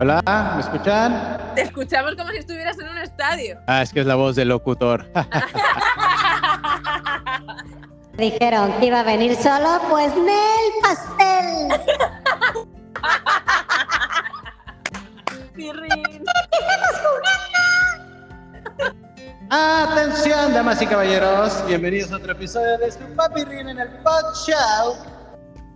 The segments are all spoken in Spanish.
Hola, ¿me escuchan? Te escuchamos como si estuvieras en un estadio. Ah, es que es la voz del locutor. Dijeron que iba a venir solo, pues Nel Pastel. Pirrín. Atención, damas y caballeros, bienvenidos a otro episodio de su Papi Rin en el Pod Show.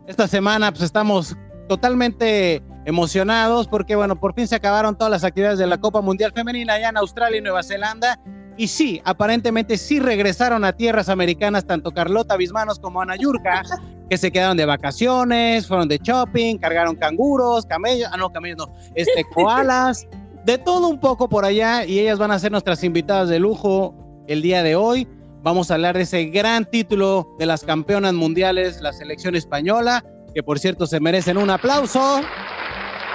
Esta semana pues estamos totalmente emocionados porque bueno, por fin se acabaron todas las actividades de la Copa Mundial Femenina allá en Australia y Nueva Zelanda. Y sí, aparentemente sí regresaron a tierras americanas tanto Carlota Bismanos como Ana Yurka, que se quedaron de vacaciones, fueron de shopping, cargaron canguros, camellos, ah no, camellos no, este, koalas, de todo un poco por allá y ellas van a ser nuestras invitadas de lujo el día de hoy. Vamos a hablar de ese gran título de las campeonas mundiales, la selección española, que por cierto se merecen un aplauso.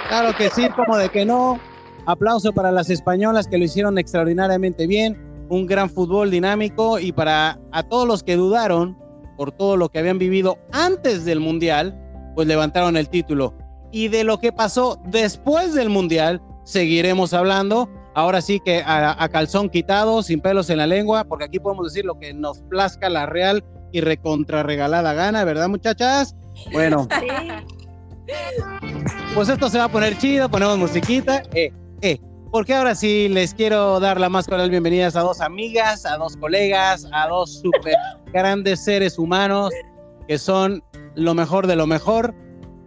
Claro que sí, como de que no. Aplauso para las españolas que lo hicieron extraordinariamente bien. Un gran fútbol dinámico y para a todos los que dudaron por todo lo que habían vivido antes del Mundial, pues levantaron el título. Y de lo que pasó después del Mundial, seguiremos hablando. Ahora sí que a, calzón quitado, sin pelos en la lengua, porque aquí podemos decir lo que nos plazca la real y recontrarregalada gana, ¿verdad, muchachas? Bueno, pues esto se va a poner chido, ponemos musiquita, eh, eh, porque ahora sí les quiero dar la más cordial bienvenidas a dos amigas, a dos colegas, a dos super grandes seres humanos que son lo mejor de lo mejor.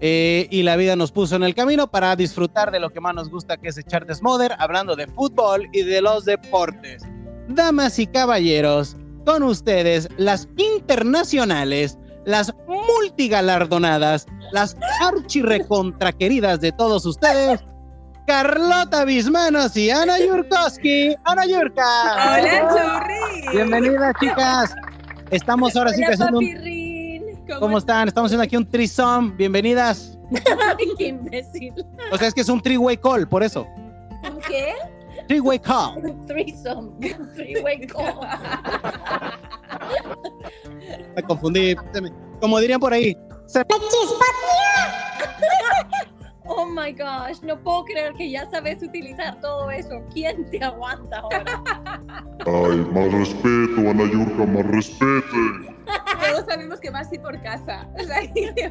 eh, y la vida nos puso en el camino para disfrutar de lo que más nos gusta, que es echar desmoder, hablando de fútbol y de los deportes. Damas y caballeros, con ustedes las internacionales, las multigalardonadas, las archirrecontraqueridas de todos ustedes, Carlota Bismanos y Ana Yurkowski. Ana Yurka. Hola, Churri. Bienvenidas, chicas. Estamos ahora sí que Hola, haciendo un... ¿Cómo están? Estamos haciendo aquí un threesome. Bienvenidas. Qué imbécil. O sea, es que es un three-way call, por eso. ¿Un qué? Three-way call. Un threesome. Three-way call. Me confundí. Como dirían por ahí. se- Oh my gosh, no puedo creer que ya sabes utilizar todo eso. ¿Quién te aguanta ahora? Ay, más respeto, Ana Yurka, más respeto. Todos sabemos que va así por casa. O sea,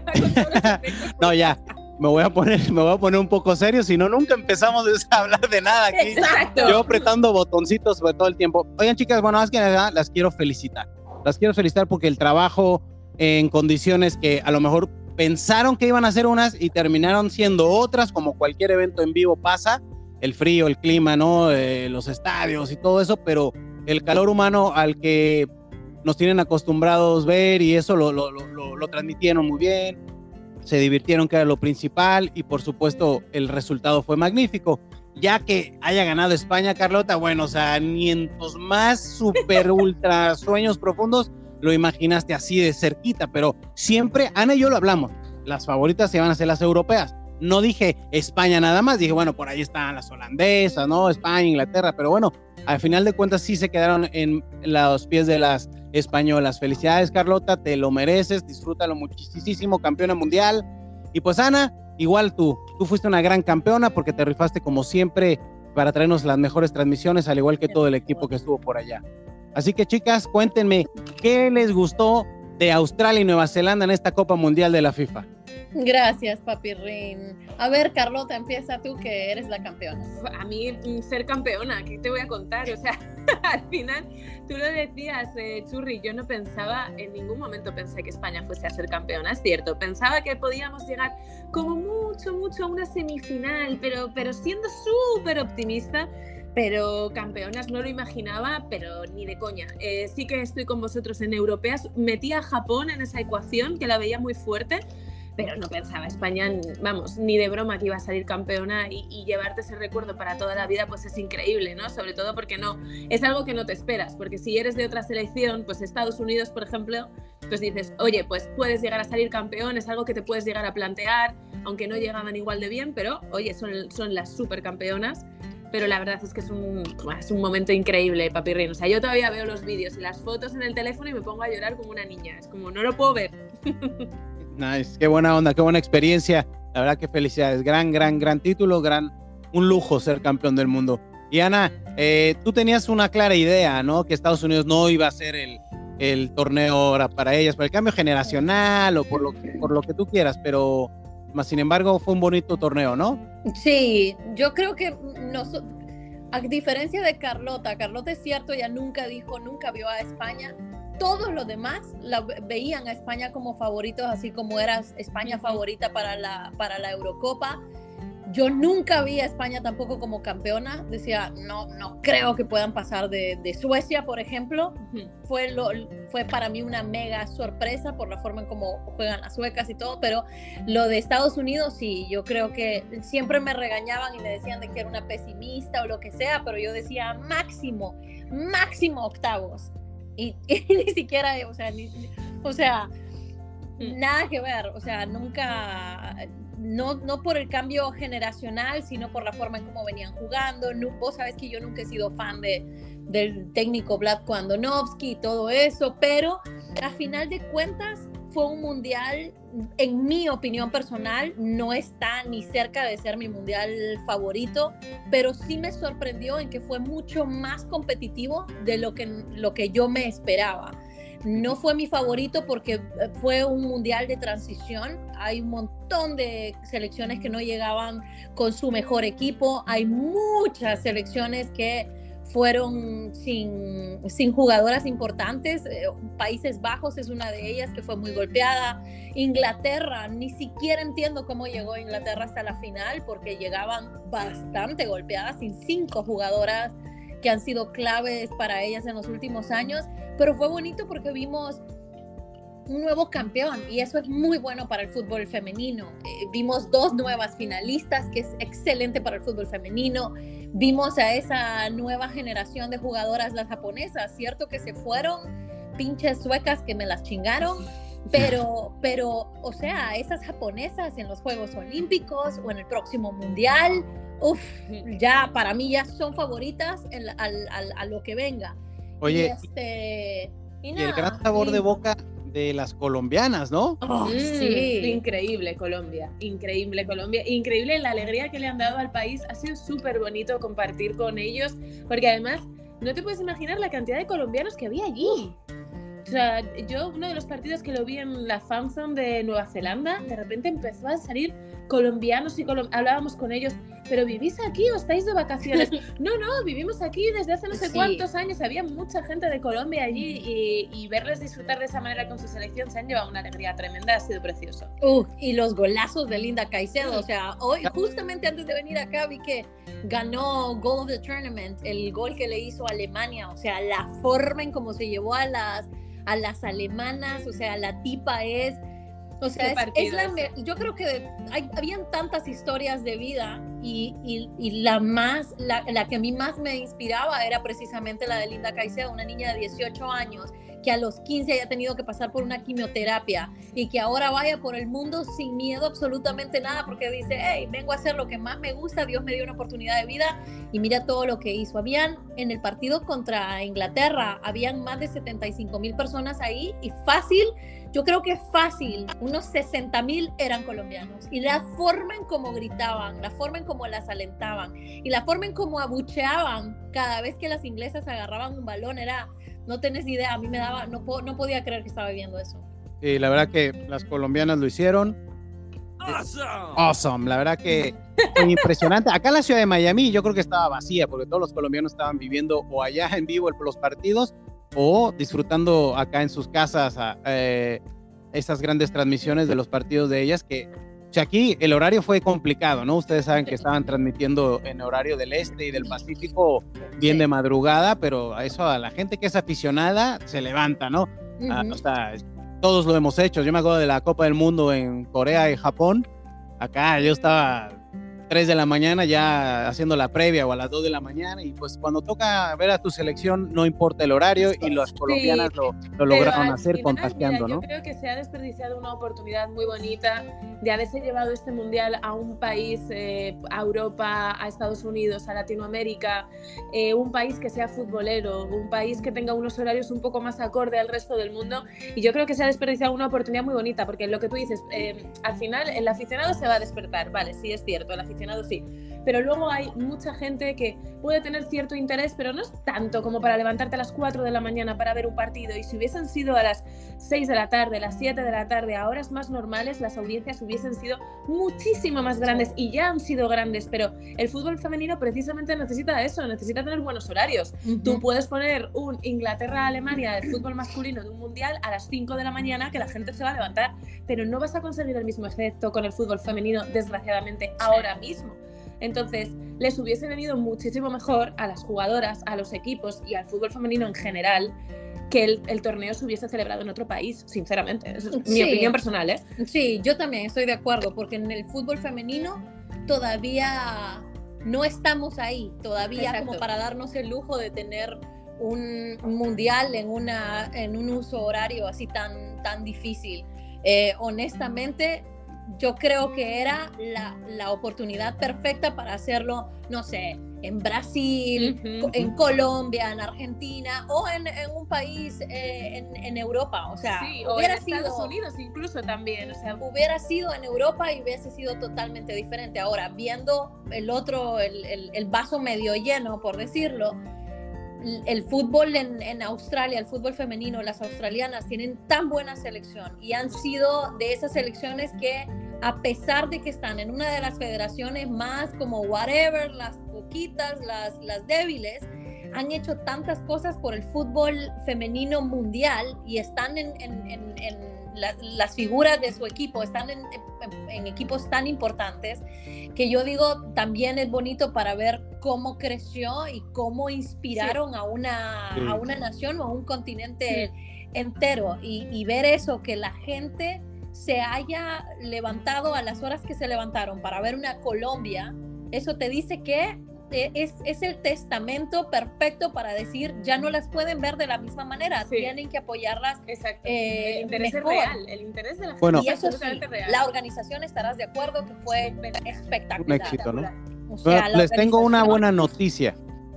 va con. No, ya. Me voy a poner, me voy a poner un poco serio, si no nunca empezamos a hablar de nada aquí. Exacto. Yo apretando botoncitos sobre todo el tiempo. Oigan, chicas, bueno, más que nada las quiero felicitar. Las quiero felicitar porque el trabajo en condiciones que a lo mejor pensaron que iban a ser unas y terminaron siendo otras, como cualquier evento en vivo pasa, el frío, el clima, ¿no? Eh, los estadios y todo eso, pero el calor humano al que nos tienen acostumbrados ver y eso lo, lo, lo, lo- transmitieron muy bien, se divirtieron, que era lo principal, y por supuesto el resultado fue magnífico. Ya que haya ganado España, Carlota, bueno, o sea, ni en tus más super ultra sueños profundos lo imaginaste así de cerquita, pero siempre, Ana y yo lo hablamos, las favoritas se van a ser las europeas. No dije España nada más, dije, bueno, por ahí están las holandesas, ¿no? España, Inglaterra, pero bueno, al final de cuentas sí se quedaron en los pies de las españolas. Felicidades, Carlota, te lo mereces, disfrútalo muchísimo, campeona mundial. Y pues, Ana, igual tú, tú fuiste una gran campeona porque te rifaste como siempre para traernos las mejores transmisiones, al igual que todo el equipo que estuvo por allá. Así que, chicas, cuéntenme, ¿qué les gustó de Australia y Nueva Zelanda en esta Copa Mundial de la FIFA? Gracias, Papirrín. A ver, Carlota, empieza tú que eres la campeona. A mí, mm, ser campeona, ¿qué te voy a contar? O sea, al final, tú lo decías, eh, Churri, yo no pensaba, en ningún momento pensé que España fuese a ser campeona, es cierto. Pensaba que podíamos llegar como mucho, mucho a una semifinal, pero, pero siendo súper optimista. Pero campeonas no lo imaginaba, pero ni de coña. Eh, sí que estoy con vosotros en europeas. Metí a Japón en esa ecuación, que la veía muy fuerte, pero no pensaba España, vamos, ni de broma que iba a salir campeona y, y, llevarte ese recuerdo para toda la vida, pues es increíble, ¿no? Sobre todo porque no, es algo que no te esperas, porque si eres de otra selección, pues Estados Unidos, por ejemplo, pues dices, oye, pues puedes llegar a salir campeón, es algo que te puedes llegar a plantear, aunque no llegaban igual de bien, pero oye, son, son las supercampeonas. Pero la verdad es que es un, es un momento increíble, Papirrín. O sea, yo todavía veo los vídeos y las fotos en el teléfono y me pongo a llorar como una niña. Es como, no lo puedo ver. Nice, qué buena onda, qué buena experiencia. La verdad que felicidades. Gran, gran, gran título, gran un lujo ser campeón del mundo. Y Ana, eh, tú tenías una clara idea, ¿no? Que Estados Unidos no iba a ser el, el torneo ahora para ellas, por el cambio generacional o por lo, por lo que tú quieras, pero más sin embargo fue un bonito torneo, ¿no? Sí, yo creo que noso- a diferencia de Carlota, Carlota es cierto, ella nunca dijo, nunca vio a España. Todos los demás la ve- veían a España como favoritos, así como era España favorita para la, para la Eurocopa. Yo nunca vi a España tampoco como campeona. Decía, no, no creo que puedan pasar de, de Suecia, por ejemplo. Fue, lo, fue para mí una mega sorpresa por la forma en cómo juegan las suecas y todo, pero lo de Estados Unidos, sí, yo creo que siempre me regañaban y me decían de que era una pesimista o lo que sea, pero yo decía máximo, máximo octavos. Y, y ni siquiera, o sea, ni- ni- o sea, nada que ver, o sea, nunca, no, no por el cambio generacional, sino por la forma en cómo venían jugando. Nu- vos sabés que yo nunca he sido fan de, del técnico Vlatko Andonovsky y todo eso, pero a final de cuentas fue un mundial, en mi opinión personal, no está ni cerca de ser mi mundial favorito, pero sí me sorprendió en que fue mucho más competitivo de lo que, lo que yo me esperaba. No fue mi favorito porque eh, fue un mundial de transición. Hay un montón de selecciones que no llegaban con su mejor equipo. Hay muchas selecciones que fueron sin, sin jugadoras importantes. Eh, Países Bajos es una de ellas que fue muy golpeada. Inglaterra, ni siquiera entiendo cómo llegó Inglaterra hasta la final porque llegaban bastante golpeadas, sin cinco jugadoras que han sido claves para ellas en los últimos años. Pero fue bonito porque vimos un nuevo campeón y eso es muy bueno para el fútbol femenino. Eh, vimos dos nuevas finalistas, que es excelente para el fútbol femenino. Vimos a esa nueva generación de jugadoras, las japonesas, cierto que se fueron, pinches suecas que me las chingaron, pero, pero, o sea, esas japonesas en los Juegos Olímpicos o en el próximo Mundial, uff, ya para mí ya son favoritas en la- al- al- a lo que venga. Oye, y, este, y y el gran sabor y- de boca de las colombianas, ¿no? Oh, Mm, sí. Increíble Colombia, increíble Colombia, increíble la alegría que le han dado al país. Ha sido súper bonito compartir con ellos, porque además no te puedes imaginar la cantidad de colombianos que había allí. O sea, yo uno de los partidos que lo vi en la fanzone de Nueva Zelanda, de repente empezó a salir colombianos y colom- hablábamos con ellos, pero ¿vivís aquí o estáis de vacaciones? no, no, vivimos aquí desde hace no sé Sí. cuántos años, había mucha gente de Colombia allí y, y verles disfrutar de esa manera con su selección se han llevado una alegría tremenda, ha sido precioso. Uh, y los golazos de Linda Caicedo. O sea, hoy, justamente antes de venir acá, vi que ganó Goal of the Tournament, el gol que le hizo a Alemania. O sea, la forma en cómo se llevó a las, a las alemanas. O sea, la tipa es. O sea, es, la yo creo que hay, habían tantas historias de vida y, y- y la más, la, la que a mí más me inspiraba era precisamente la de Linda Caicedo, una niña de 18 años que a los 15 haya tenido que pasar por una quimioterapia y que ahora vaya por el mundo sin miedo absolutamente nada porque dice, hey, vengo a hacer lo que más me gusta, Dios me dio una oportunidad de vida y mira todo lo que hizo. Habían en el partido contra Inglaterra, habían más de 75 mil personas ahí y fácil, yo creo que fácil, unos 60 mil eran colombianos y la forma en cómo gritaban, la forma en cómo las alentaban y la forma en cómo abucheaban cada vez que las inglesas agarraban un balón era... No tenés idea, a mí me daba, no, po- no podía creer que estaba viviendo eso. Y la verdad que las colombianas lo hicieron. Awesome, la verdad que fue impresionante. Acá en la ciudad de Miami yo creo que estaba vacía porque todos los colombianos estaban viviendo o allá en vivo los partidos o disfrutando acá en sus casas a, eh, estas grandes transmisiones de los partidos de ellas que o sea, aquí el horario fue complicado, ¿no? Ustedes saben que estaban transmitiendo en horario del este y del Pacífico bien de madrugada, pero a eso a la gente que es aficionada se levanta, ¿no? Ah, Ujú. o sea, todos lo hemos hecho. Yo me acuerdo de la Copa del Mundo en Corea y Japón. Acá yo estaba 3 de la mañana ya haciendo la previa o a las 2 de la mañana y pues cuando toca ver a tu selección no importa el horario y las colombianas lo, lo Pero lograron al hacer final, contagiando, mira, ¿no? Yo creo que se ha desperdiciado una oportunidad muy bonita de haberse llevado este mundial a un país, eh, a Europa, a Estados Unidos, a Latinoamérica, eh, un país que sea futbolero, un país que tenga unos horarios un poco más acorde al resto del mundo. Y yo creo que se ha desperdiciado una oportunidad muy bonita, porque lo que tú dices, eh, al final el aficionado se va a despertar, vale, sí es cierto, el aficionado sí. Pero luego hay mucha gente que puede tener cierto interés, pero no es tanto como para levantarte a las 4 de la mañana para ver un partido. Y si hubiesen sido a las 6 de la tarde, a las 7 de la tarde, a horas más normales, las audiencias hubiesen sido muchísimo más grandes y ya han sido grandes, pero el fútbol femenino precisamente necesita eso, necesita tener buenos horarios. Tú puedes poner un Inglaterra-Alemania de fútbol masculino de un mundial a las 5 de la mañana que la gente se va a levantar, pero no vas a conseguir el mismo efecto con el fútbol femenino, desgraciadamente, ahora mismo. Entonces, les hubiese venido muchísimo mejor a las jugadoras, a los equipos y al fútbol femenino en general que el, torneo se hubiese celebrado en otro país, sinceramente. es mi opinión personal, ¿eh? Sí, yo también estoy de acuerdo, porque en el fútbol femenino todavía no estamos ahí, todavía como para darnos el lujo de tener un mundial en, una, en un uso horario así tan, tan difícil. Eh, honestamente, yo creo que era la, la, oportunidad perfecta para hacerlo, no sé, en Brasil, en Colombia, en Argentina o en, en un país eh, en, en, Europa. O sea, hubiera en sido, Estados Unidos incluso también. O sea, hubiera sido en Europa y hubiese sido totalmente diferente. Ahora, viendo el otro, el, el, el vaso medio lleno, por decirlo, el fútbol en, Australia, el fútbol femenino, las australianas tienen tan buena selección y han sido de esas selecciones que a pesar de que están en una de las federaciones más como whatever, las poquitas, las, las débiles, han hecho tantas cosas por el fútbol femenino mundial y están en, en, en las figuras de su equipo, están en, equipos tan importantes que yo digo también es bonito para ver cómo creció y cómo inspiraron a, una, a una nación o a un continente entero. Y, y ver eso, que la gente se haya levantado a las horas que se levantaron para ver una Colombia, eso te dice que es, es, el testamento perfecto para decir ya no las pueden ver de la misma manera, tienen que apoyarlas. Exacto. Eh, el interés es real, el interés de la gente bueno, y eso sí, real. La organización estarás de acuerdo que fue espectacular. Un éxito, ¿no? O sea, les tengo una buena noticia.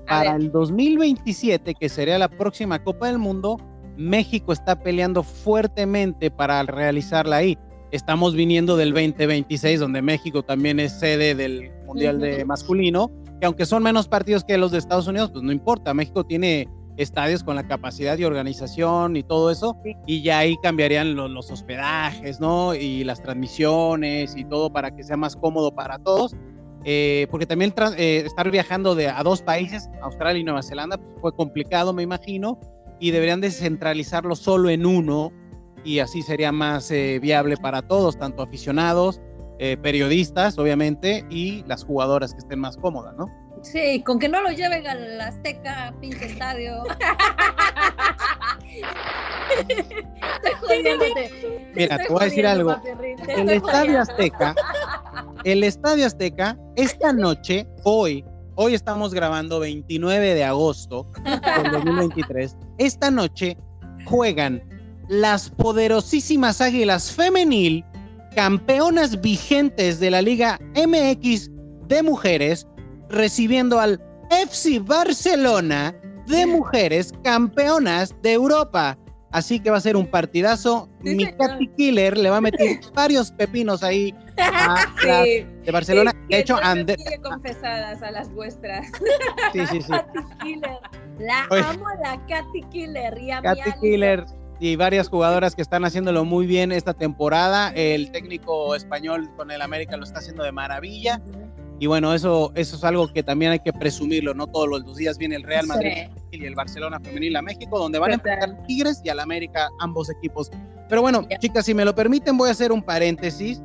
Para el 2027, que sería la próxima Copa del Mundo, México está peleando fuertemente para realizarla ahí. Estamos viniendo del 2026, donde México también es sede del Mundial de Masculino, que aunque son menos partidos que los de Estados Unidos, pues no importa. México tiene estadios con la capacidad de organización y todo eso, y ya ahí cambiarían los, hospedajes, ¿no? Y las transmisiones y todo para que sea más cómodo para todos. Eh, porque también eh, estar viajando de, a dos países, Australia y Nueva Zelanda, pues fue complicado, me imagino, y deberían descentralizarlo solo en uno y así sería más eh, viable para todos, tanto aficionados, eh, periodistas, obviamente, y las jugadoras que estén más cómodas, ¿no? Sí, con que no lo lleven al Azteca, pinche estadio. Mira, te voy a decir algo. El Estadio Azteca, el Estadio Azteca, esta noche, hoy, Hoy estamos grabando 29 de agosto del 2023. Esta noche juegan las poderosísimas Águilas Femenil, campeonas vigentes de la Liga MX de mujeres, recibiendo al FC Barcelona de mujeres campeonas de Europa. Así que va a ser un partidazo. Mi Katy Killer le va a meter varios pepinos ahí de Barcelona. de hecho, Ander... confesadas a las vuestras. Sí, sí, sí. Killer. La amo la Katy Killer. Y a Katy Killer y varias jugadoras que están haciéndolo muy bien esta temporada. El técnico español con el América lo está haciendo de maravilla. Y bueno, eso, eso es algo que también hay que presumirlo, ¿no? Todos los días viene el Real Madrid y el Barcelona Femenil a México, donde van a enfrentar Tigres y al América, ambos equipos. Pero bueno, chicas, si me lo permiten, voy a hacer un paréntesis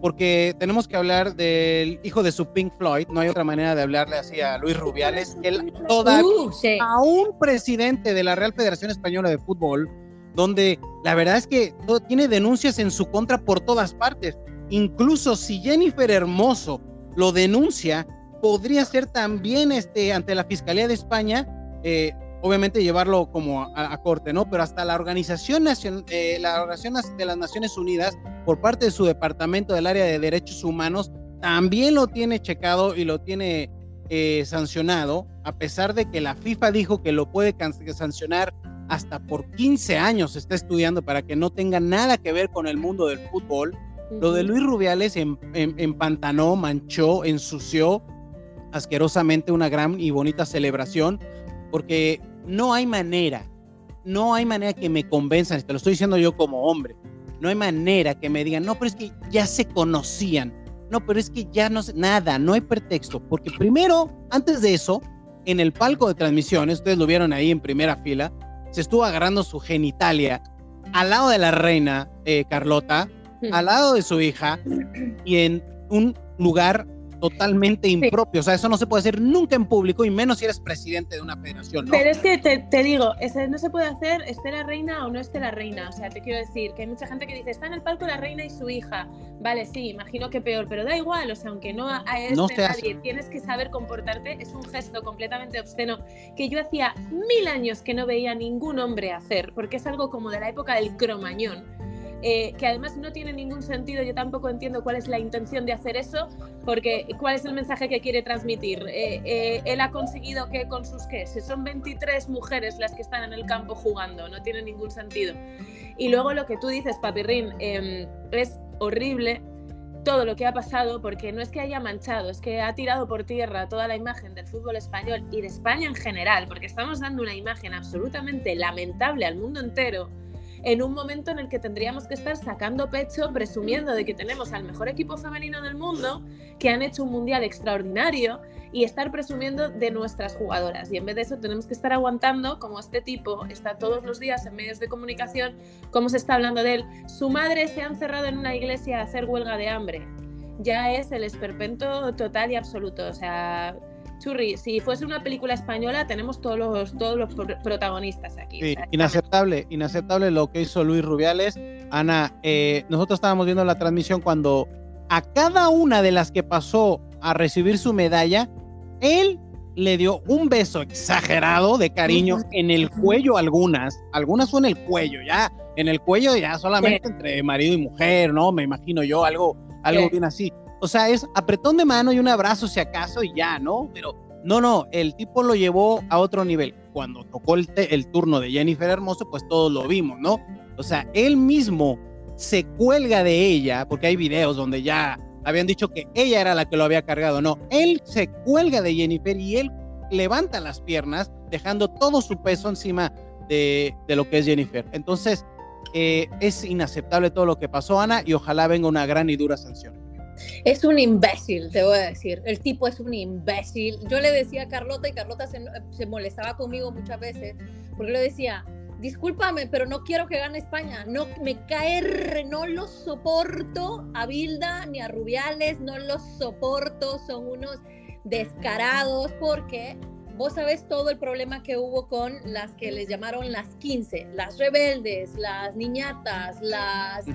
porque tenemos que hablar del hijo de su Pink Floyd, no hay otra manera de hablarle así a Luis Rubiales, él todavía, uh, a un presidente de la Real Federación Española de Fútbol, donde la verdad es que tiene denuncias en su contra por todas partes. Incluso si Jennifer Hermoso lo denuncia, podría ser también este, ante la Fiscalía de España eh, obviamente llevarlo como a, corte, ¿no? Pero hasta la Organización, Nacion eh, la Organización de las Naciones Unidas, por parte de su departamento del área de derechos humanos, también lo tiene checado y lo tiene eh, sancionado, a pesar de que la FIFA dijo que lo puede sancionar hasta por 15 años, está estudiando para que no tenga nada que ver con el mundo del fútbol. Lo de Luis Rubiales empantanó, manchó, ensució asquerosamente una gran y bonita celebración, porque no hay manera, no hay manera que me convenzan, te lo estoy diciendo yo como hombre, no hay manera que me digan, no, pero es que ya se conocían, no, pero es que ya no sé, nada, no hay pretexto, porque primero, antes de eso, en el palco de transmisiones, ustedes lo vieron ahí en primera fila, se estuvo agarrando su genitalia al lado de la reina eh, Carlota, al lado de su hija y en un lugar totalmente impropio. O sea, eso no se puede hacer nunca en público y menos si eres presidente de una federación. ¿no? Pero es que te, te digo, ese no se puede hacer esté la reina o no esté la reina. O sea, te quiero decir que hay mucha gente que dice, está en el palco la reina y su hija. Vale, sí, imagino que peor, pero da igual. O sea, aunque no a No nadie, hace. tienes que saber comportarte. Es un gesto completamente obsceno que yo hacía mil años que no veía ningún hombre hacer, porque es algo como de la época del cromañón. Eh, que además no tiene ningún sentido, yo tampoco entiendo cuál es la intención de hacer eso, porque cuál es el mensaje que quiere transmitir. Eh, eh, él ha conseguido que con sus qué, si son 23 mujeres las que están en el campo jugando, no tiene ningún sentido. Y luego lo que tú dices, Papirrín, eh, es horrible todo lo que ha pasado, porque no es que haya manchado, es que ha tirado por tierra toda la imagen del fútbol español y de España en general, porque estamos dando una imagen absolutamente lamentable al mundo entero en un momento en el que tendríamos que estar sacando pecho, presumiendo de que tenemos al mejor equipo femenino del mundo, que han hecho un mundial extraordinario, y estar presumiendo de nuestras jugadoras. Y en vez de eso tenemos que estar aguantando como este tipo está todos los días en medios de comunicación, cómo se está hablando de él. Su madre se ha encerrado en una iglesia a hacer huelga de hambre. Ya es el esperpento total y absoluto. O sea, Churri, si fuese una película española, tenemos todos los, todos los pro- protagonistas aquí. Sí, inaceptable, inaceptable lo que hizo Luis Rubiales. Ana, eh, nosotros estábamos viendo la transmisión cuando a cada una de las que pasó a recibir su medalla, él le dio un beso exagerado de cariño en el cuello algunas, algunas fue en el cuello, ya, en el cuello ya solamente entre marido y mujer, ¿no? Me imagino yo algo, algo Sí. bien así. O sea, es apretón de mano y un abrazo si acaso y ya, ¿no? Pero no, no, el tipo lo llevó a otro nivel. Cuando tocó el, el turno de Jennifer Hermoso, pues todos lo vimos, ¿no? O sea, él mismo se cuelga de ella, porque hay videos donde ya habían dicho que ella era la que lo había cargado, no, él se cuelga de Jennifer y él levanta las piernas, dejando todo su peso encima de, de lo que es Jennifer. Entonces, eh, es inaceptable todo lo que pasó, Ana, y ojalá venga una gran y dura sanción. Es un imbécil, te voy a decir. El tipo es un imbécil. Yo le decía a Carlota y Carlota se, molestaba conmigo muchas veces porque le decía, discúlpame, pero no quiero que gane España. No me cae, no los soporto a Bilda ni a Rubiales, no los soporto. Son unos descarados porque vos sabés todo el problema que hubo con las que les llamaron las 15, las rebeldes, las niñatas, las,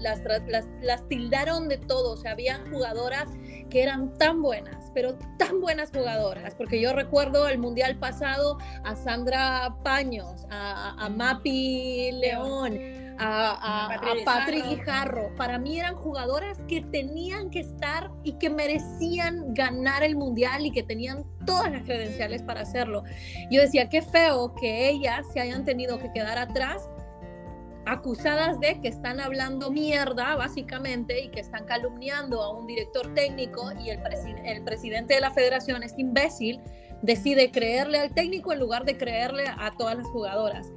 las, tra- las, las tildaron de todo. O sea, habían jugadoras que eran tan buenas, pero tan buenas jugadoras, porque yo recuerdo el mundial pasado a Sandra Paños, a Mapi León, a, a, Patri a. Para mí eran jugadoras que tenían que estar y que merecían ganar el mundial y que tenían todas las credenciales para hacerlo. Yo decía, qué feo que ellas se hayan tenido que quedar atrás acusadas de que están hablando mierda, básicamente, y que están calumniando a un director técnico y el, presi- el presidente de la federación, este imbécil, decide creerle al técnico en lugar de creerle a todas las jugadoras.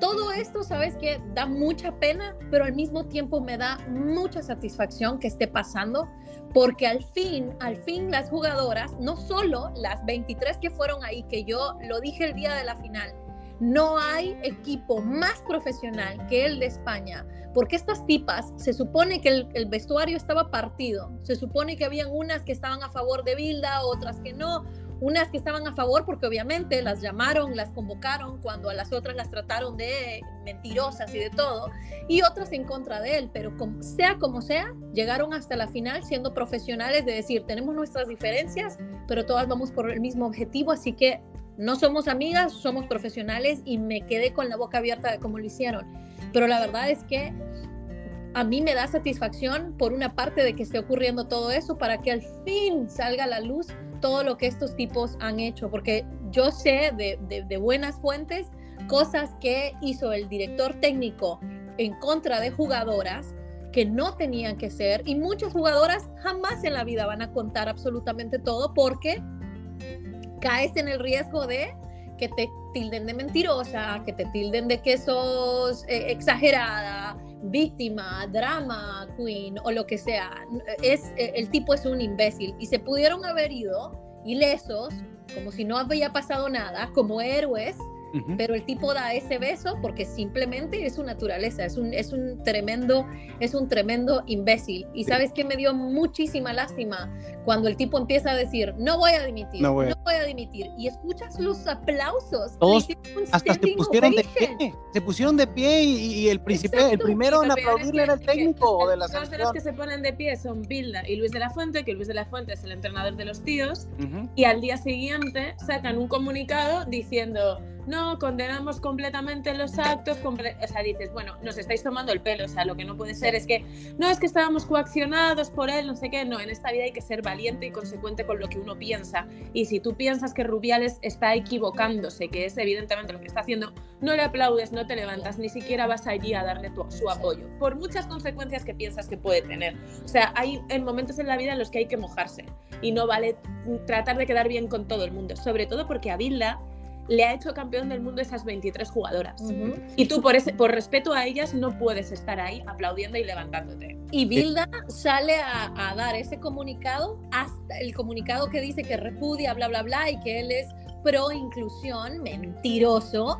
Todo esto, sabes que da mucha pena, pero al mismo tiempo me da mucha satisfacción que esté pasando, porque al fin, al fin las jugadoras, no solo las 23 que fueron ahí, que yo lo dije el día de la final, no hay equipo más profesional que el de España, porque estas tipas, se supone que el, vestuario estaba partido, se supone que habían unas que estaban a favor de Bilda, otras que no, unas que estaban a favor porque obviamente las llamaron, las convocaron cuando a las otras las trataron de mentirosas y de todo, y otras en contra de él, pero sea como sea, llegaron hasta la final siendo profesionales de decir, tenemos nuestras diferencias, pero todas vamos por el mismo objetivo, así que no somos amigas, somos profesionales y me quedé con la boca abierta de cómo lo hicieron. Pero la verdad es que a mí me da satisfacción por una parte de que esté ocurriendo todo eso para que al fin salga a la luz todo lo que estos tipos han hecho, porque yo sé de, de, buenas fuentes cosas que hizo el director técnico en contra de jugadoras que no tenían que ser y muchas jugadoras jamás en la vida van a contar absolutamente todo porque caes en el riesgo de que te tilden de mentirosa, que te tilden de que sos eh, exagerada, víctima, drama queen o lo que sea. Es, eh, el tipo es un imbécil y se pudieron haber ido ilesos, como si no había pasado nada, como héroes Pero el tipo da ese beso porque simplemente es su naturaleza, es un, es un tremendo, es un tremendo imbécil. Y sabes que me dio muchísima lástima cuando el tipo empieza a decir, no voy a dimitir, No no voy voy a-". a, dimitir. Y escuchas los aplausos. Todos Hasta se pusieron de pie, se pusieron de pie y, y el, principio, el primero en aplaudirle que- era el que técnico de la de los selección. que se ponen de pie son Bilda y Luis de la Fuente, que Luis de la Fuente es el entrenador de los tíos, Ujú. y al día siguiente sacan un comunicado diciendo no, condenamos completamente los actos, comple-". o sea, dices, bueno, nos estáis tomando el pelo, o sea, lo que no puede ser es que, no, es que estábamos coaccionados por él, no sé qué, no, en esta vida hay que ser valiente y consecuente con lo que uno piensa, y si tú piensas que Rubiales está equivocándose, que es evidentemente lo que está haciendo, no le aplaudes, no te levantas, ni siquiera vas allí a darle tu- su apoyo, por muchas consecuencias que piensas que puede tener. O sea, hay en momentos en la vida en los que hay que mojarse y no vale tratar de quedar bien con todo el mundo, sobre todo porque a Bilda le ha hecho campeón del mundo esas 23 jugadoras. Y tú, por, ese, por respeto a ellas, no puedes estar ahí aplaudiendo y levantándote. Y Bilda sale a, a dar ese comunicado, hasta el comunicado que dice que repudia, bla, bla, bla, y que él es pro inclusión, mentiroso,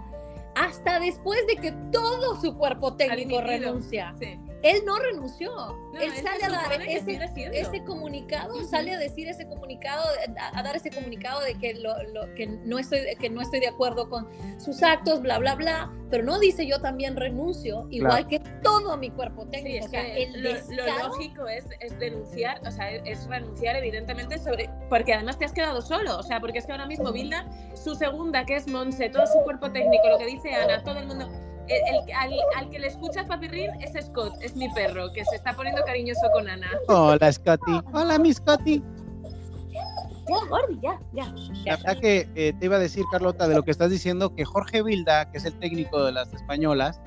hasta después de que todo su cuerpo técnico renuncia. Sí. Él no renunció. No, él él sale a dar ese, comunicado, sale a decir ese comunicado, a, a dar ese comunicado de que, lo, lo- que, no estoy, que no estoy de acuerdo con sus actos, bla, bla, bla, pero no dice yo también renuncio, igual que todo mi cuerpo técnico. es o sea, que el lo, lógico es, es denunciar, o sea, es renunciar evidentemente sobre, porque además te has quedado solo, o sea, porque es que ahora mismo Bilda, su segunda, que es Monse, todo su cuerpo técnico, lo que dice Ana, todo el mundo, el, el- al, al que le escuchas papirrín es Scott, es mi perro, que se está poniendo cariñoso con Ana. Hola, Scotty. Hola, mi Scotty. Ya, Gordi, ya, ya. La verdad que eh, te iba a decir, Carlota, de lo que estás diciendo, que Jorge Vilda, que es el técnico de las españolas,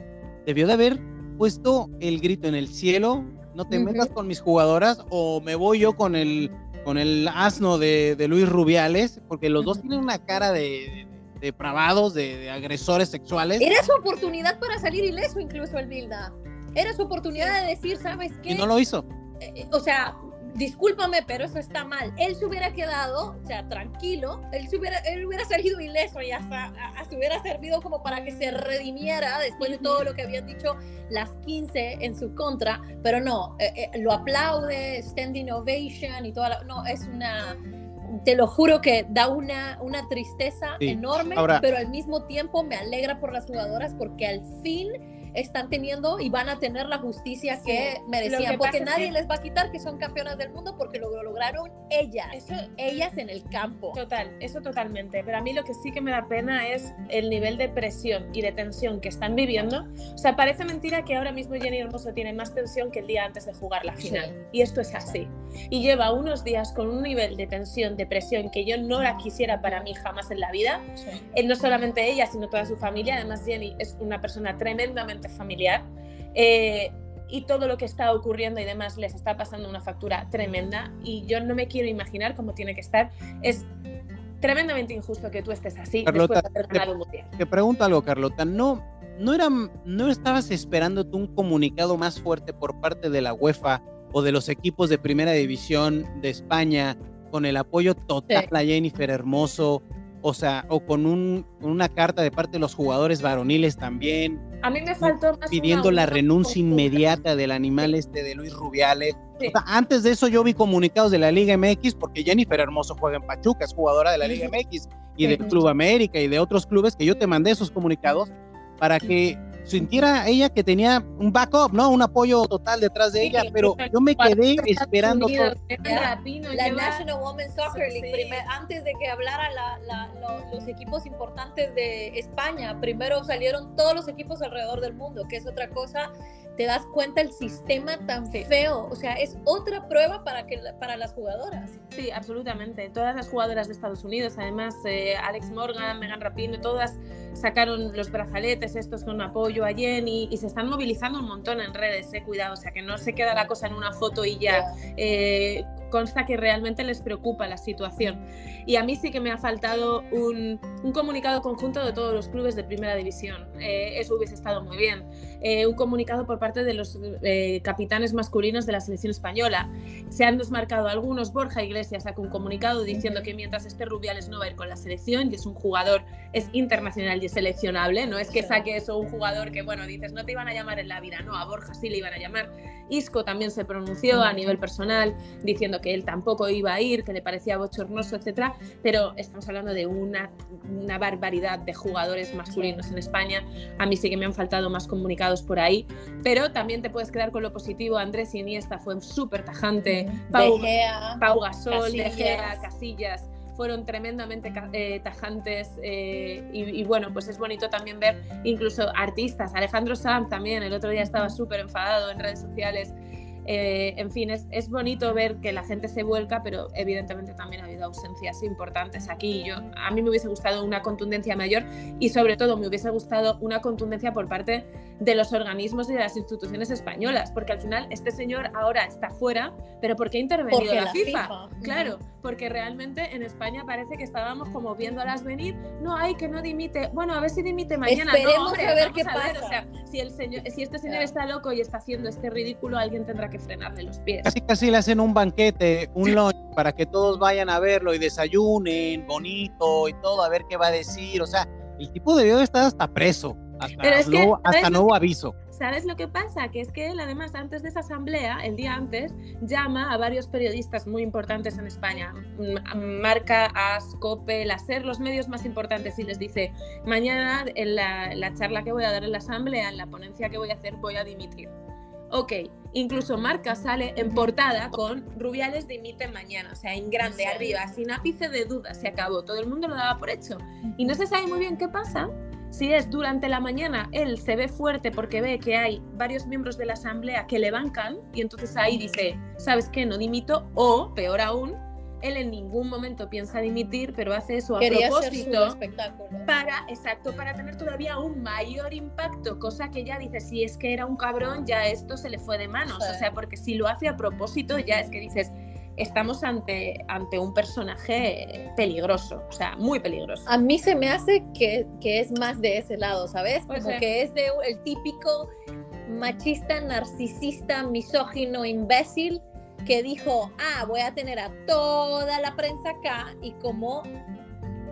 debió de haber puesto el grito en el cielo, no te metas con mis jugadoras o me voy yo con el, con el asno de, de Luis Rubiales, porque los dos tienen una cara de, de depravados, de, de agresores sexuales. Era su oportunidad para salir ileso incluso el Bilda. Era su oportunidad de decir, ¿sabes qué? Y no lo hizo. Eh, o sea, discúlpame, pero eso está mal. Él se hubiera quedado, o sea, tranquilo, él, se hubiera, él hubiera salido ileso y hasta, hasta hubiera servido como para que se redimiera después de todo lo que habían dicho las 15 en su contra, pero no, eh, eh, lo aplaude, standing ovation y toda la... No, es una... Te lo juro que da una, una tristeza Sí. enorme, Ahora- pero al mismo tiempo me alegra por las jugadoras porque al fin están teniendo y van a tener la justicia Sí. que merecían, que porque nadie que- les va a quitar que son campeonas del mundo porque lo lograron ellas, Eso, ellas en el campo. Total, eso totalmente. Pero a mí lo que sí que me da pena es el nivel de presión y de tensión que están viviendo. O sea, parece mentira que ahora mismo Jenny Hermoso tiene más tensión que el día antes de jugar la final. Y esto es así. Y lleva unos días con un nivel de tensión, de presión que yo no la quisiera para mí jamás en la vida. Eh, no solamente ella, sino toda su familia. Además, Jenny es una persona tremendamente familiar. Eh, y todo lo que está ocurriendo y demás les está pasando una factura tremenda. Y yo no me quiero imaginar cómo tiene que estar. Es tremendamente injusto que tú estés así Carlota, después de haber te- ganado un mundial. Te pregunto algo, Carlota. ¿No, no, era, ¿No estabas esperando tú un comunicado más fuerte por parte de la UEFA o de los equipos de primera división de España con el apoyo total Sí. a Jennifer Hermoso? O sea, o con un, una carta de parte de los jugadores varoniles también, A mí me faltó más pidiendo una la renuncia inmediata del animal este de Luis Rubiales. Sí. O sea, antes de eso yo vi comunicados de la Liga MX porque Jennifer Hermoso juega en Pachuca, es jugadora de la Liga MX y del Club América y de otros clubes que yo te mandé esos comunicados para que sintiera ella que tenía un backup, ¿no? Un apoyo total detrás de Sí, ella, pero yo me quedé esperando todo. La lleva- National Women's Soccer Sí. League, primer- antes de que hablara la- la- lo- los equipos importantes de España, primero salieron todos los equipos alrededor del mundo, que es otra cosa, te das cuenta el sistema tan feo, o sea, es otra prueba para, que, para las jugadoras. Sí, absolutamente. Todas las jugadoras de Estados Unidos, además eh, Alex Morgan, Megan Rapinoe, todas sacaron los brazaletes estos con apoyo a Jenny y se están movilizando un montón en redes, eh, cuidado, o sea que no se queda la cosa en una foto y ya. Eh, consta que realmente les preocupa la situación. Y a mí sí que me ha faltado un, un comunicado conjunto de todos los clubes de primera división. Eh, eso hubiese estado muy bien. Eh, un comunicado por parte de los eh, capitanes masculinos de la selección española. Se han desmarcado algunos. Borja Iglesias sacó un comunicado diciendo que mientras este Rubiales no va a ir con la selección y es un jugador, es internacional y es seleccionable, no es que saque eso un jugador que, bueno, dices, no te iban a llamar en la vida, no, a Borja sí le iban a llamar. Isco también se pronunció a nivel personal diciendo que él tampoco iba a ir, que le parecía bochornoso, etcétera, pero estamos hablando de una, una barbaridad de jugadores masculinos en España. A mí sí que me han faltado más comunicados por ahí, pero también te puedes quedar con lo positivo. Andrés Iniesta fue súper tajante, Pau, De Gea, Pau Gasol, De Casillas. Gea, Casillas fueron tremendamente eh, tajantes eh, y, y bueno, pues es bonito también ver incluso artistas, Alejandro Sanz también, el otro día estaba súper enfadado en redes sociales, Eh, en fin, es, es bonito ver que la gente se vuelca, pero evidentemente también ha habido ausencias importantes aquí. Yo, a mí me hubiese gustado una contundencia mayor y sobre todo me hubiese gustado una contundencia por parte de los organismos y de las instituciones españolas, porque al final este señor ahora está fuera, pero ¿por qué ha intervenido Porque la, la FIFA? FIFA. Claro, porque realmente en España parece que estábamos como viéndolas venir, no hay que no dimite, bueno, a ver si dimite mañana, Esperemos no, hombre, a ver qué a ver, pasa. o sea, si, el señor, si este señor está loco y está haciendo este ridículo, alguien tendrá que frenarle los pies. Casi casi le hacen un banquete, un lunch para que todos vayan a verlo y desayunen bonito y todo, a ver qué va a decir. O sea, el tipo debió de estar hasta preso, hasta, Pero es que, no, hasta nuevo aviso. ¿Sabes lo que pasa? Que es que él, además, antes de esa asamblea, el día antes, llama a varios periodistas muy importantes en España, Marca, AS, COPE, la SER, los medios más importantes, y les dice, mañana en la, la charla que voy a dar en la asamblea, en la ponencia que voy a hacer, voy a dimitir. Ok, incluso Marca sale en portada con Rubiales dimite mañana, o sea, en grande, Sí. arriba, sin ápice de duda, se acabó, todo el mundo lo daba por hecho. Y no se sabe muy bien qué pasa. Si es durante la mañana, él se ve fuerte porque ve que hay varios miembros de la asamblea que le bancan y entonces ahí dice, ¿sabes qué? No dimito. O, peor aún, él en ningún momento piensa dimitir, pero hace eso a Quería propósito espectáculo. para, exacto, para tener todavía un mayor impacto, cosa que ya dice, si es que era un cabrón, ya esto se le fue de manos, Sí. o sea, porque si lo hace a propósito, ya es que dices, estamos ante, ante un personaje peligroso, o sea, muy peligroso. A mí se me hace que, que es más de ese lado, ¿sabes? Como que es de el típico machista, narcisista, misógino, imbécil que dijo, ah, voy a tener a toda la prensa acá y como,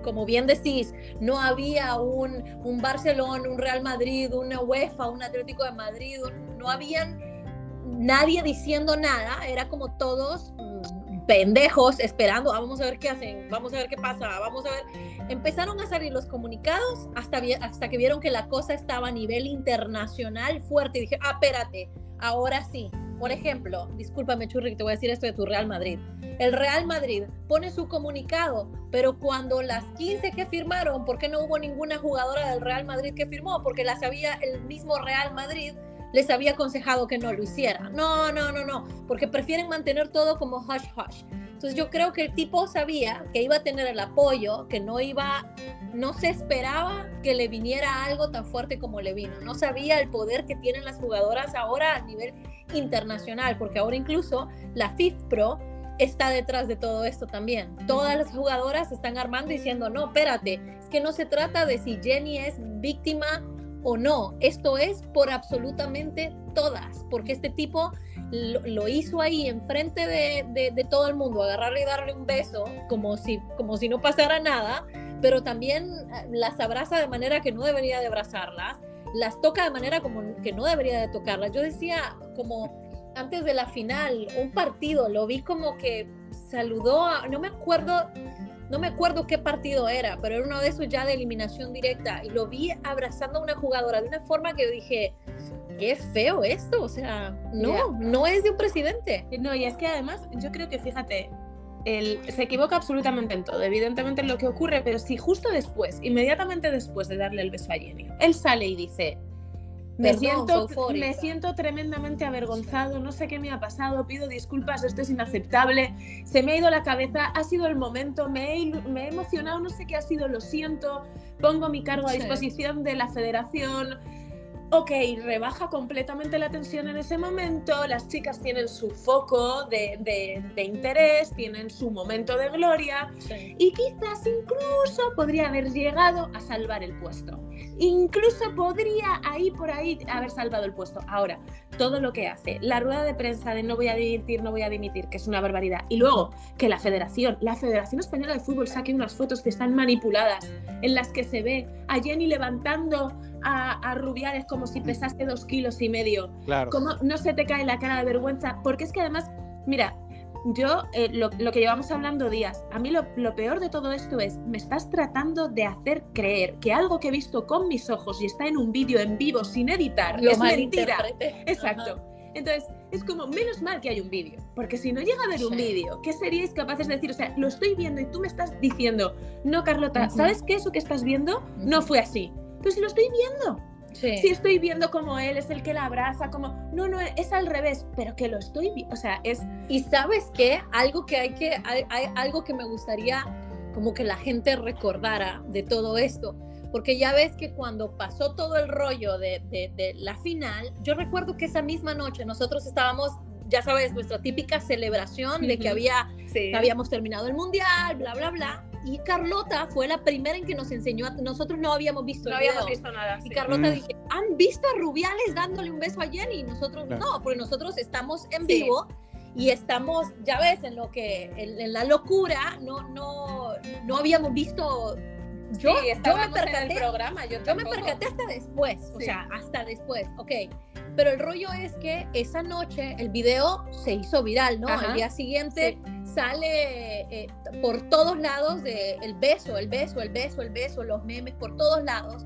como bien decís, no había un, un Barcelona, un Real Madrid, una UEFA, un Atlético de Madrid, no habían nadie diciendo nada, era como todos mm, pendejos esperando, "Ah, vamos a ver qué hacen, vamos a ver qué pasa, vamos a ver. Empezaron a salir los comunicados hasta, hasta que vieron que la cosa estaba a nivel internacional fuerte y dije, ah, espérate, ahora sí. Por ejemplo, discúlpame Churri, te voy a decir esto de tu Real Madrid. El Real Madrid pone su comunicado, pero cuando las 15 que firmaron, ¿por qué no hubo ninguna jugadora del Real Madrid que firmó? Porque las había el mismo Real Madrid les había aconsejado que no lo hiciera. No, no, no, no, porque prefieren mantener todo como hush hush. Entonces yo creo que el tipo sabía que iba a tener el apoyo, que no iba, no se esperaba que le viniera algo tan fuerte como le vino. No sabía el poder que tienen las jugadoras ahora a nivel internacional, porque ahora incluso la FIFPro está detrás de todo esto también. Todas las jugadoras están armando diciendo, no, espérate, es que no se trata de si Jenny es víctima o no, esto es por absolutamente todas, porque este tipo lo, hizo ahí enfrente de, de, todo el mundo, agarrarle y darle un beso como si, como si no pasara nada, pero también eh, las abraza de manera que no debería de abrazarlas, las toca de manera como que no debería de tocarlas. Yo decía como antes de la final, un partido, lo vi como que saludó a, no me acuerdo, no me acuerdo qué partido era, pero era uno de esos ya de eliminación directa y lo vi abrazando a una jugadora de una forma que dije, qué feo esto, o sea, no, yeah. no es de un presidente. No, y es que además yo creo que fíjate, él se equivoca absolutamente en todo, evidentemente en lo que ocurre, pero si justo después, inmediatamente después de darle el beso a Jenny, él sale y dice, me, Perdón, siento, me siento tremendamente avergonzado, no sé qué me ha pasado, pido disculpas, esto es inaceptable, se me ha ido la cabeza, ha sido el momento, me he, me he emocionado, no sé qué ha sido, lo siento, pongo mi cargo a disposición de la federación. Ok, rebaja completamente la tensión en ese momento, las chicas tienen su foco de, de- de interés, tienen su momento de gloria y quizás incluso podría haber llegado a salvar el puesto. Incluso podría ahí por ahí haber salvado el puesto. Ahora, todo lo que hace, la rueda de prensa de no voy a dimitir, no voy a dimitir, que es una barbaridad, y luego que la federación, la Federación Española de Fútbol saque unas fotos que están manipuladas, en las que se ve a Jenny levantando a, a Rubiales como si pesase dos kilos y medio, Claro. ¿Cómo no se te cae la cara de vergüenza? Porque es que además, mira, yo eh, lo, lo que llevamos hablando días, a mí lo, lo peor de todo esto es, me estás tratando de hacer creer que algo que he visto con mis ojos y está en un vídeo en vivo sin editar Lo es mentira. Exacto. Entonces, es como menos mal que hay un vídeo, porque si no llega a haber un vídeo, ¿qué seríais capaces de decir? O sea, lo estoy viendo y tú me estás diciendo, no, Carlota. ¿sabes que eso que estás viendo no fue así? Pero si lo estoy viendo, Sí. si estoy viendo como él es el que la abraza, como, no, no, es al revés, pero que lo estoy viendo, o sea, es, Y sabes qué, algo que hay que, hay, hay algo que me gustaría como que la gente recordara de todo esto, porque ya ves que cuando pasó todo el rollo de, de- de la final, yo recuerdo que esa misma noche nosotros estábamos, ya sabes, nuestra típica celebración de que había, sí, que habíamos terminado el mundial, bla, bla, bla, y Carlota fue la primera en que nos enseñó, a- nosotros no habíamos visto no el habíamos video. visto nada. Y sí. Carlota Mm. dije, ¿han visto a Rubiales dándole un beso a Jenny? Y nosotros Claro. no, porque nosotros estamos en Sí. vivo y estamos, ya ves, en lo que, en, en la locura, no, no, no habíamos visto. Yo, Sí, yo me estábamos en el percaté, programa, yo, yo me percaté hasta después, o Sí. sea, hasta después, ok. Pero el rollo es que esa noche el video se hizo viral, ¿no? Ajá. Al día siguiente sale eh, por todos lados de el beso, el beso, el beso, el beso, los memes por todos lados.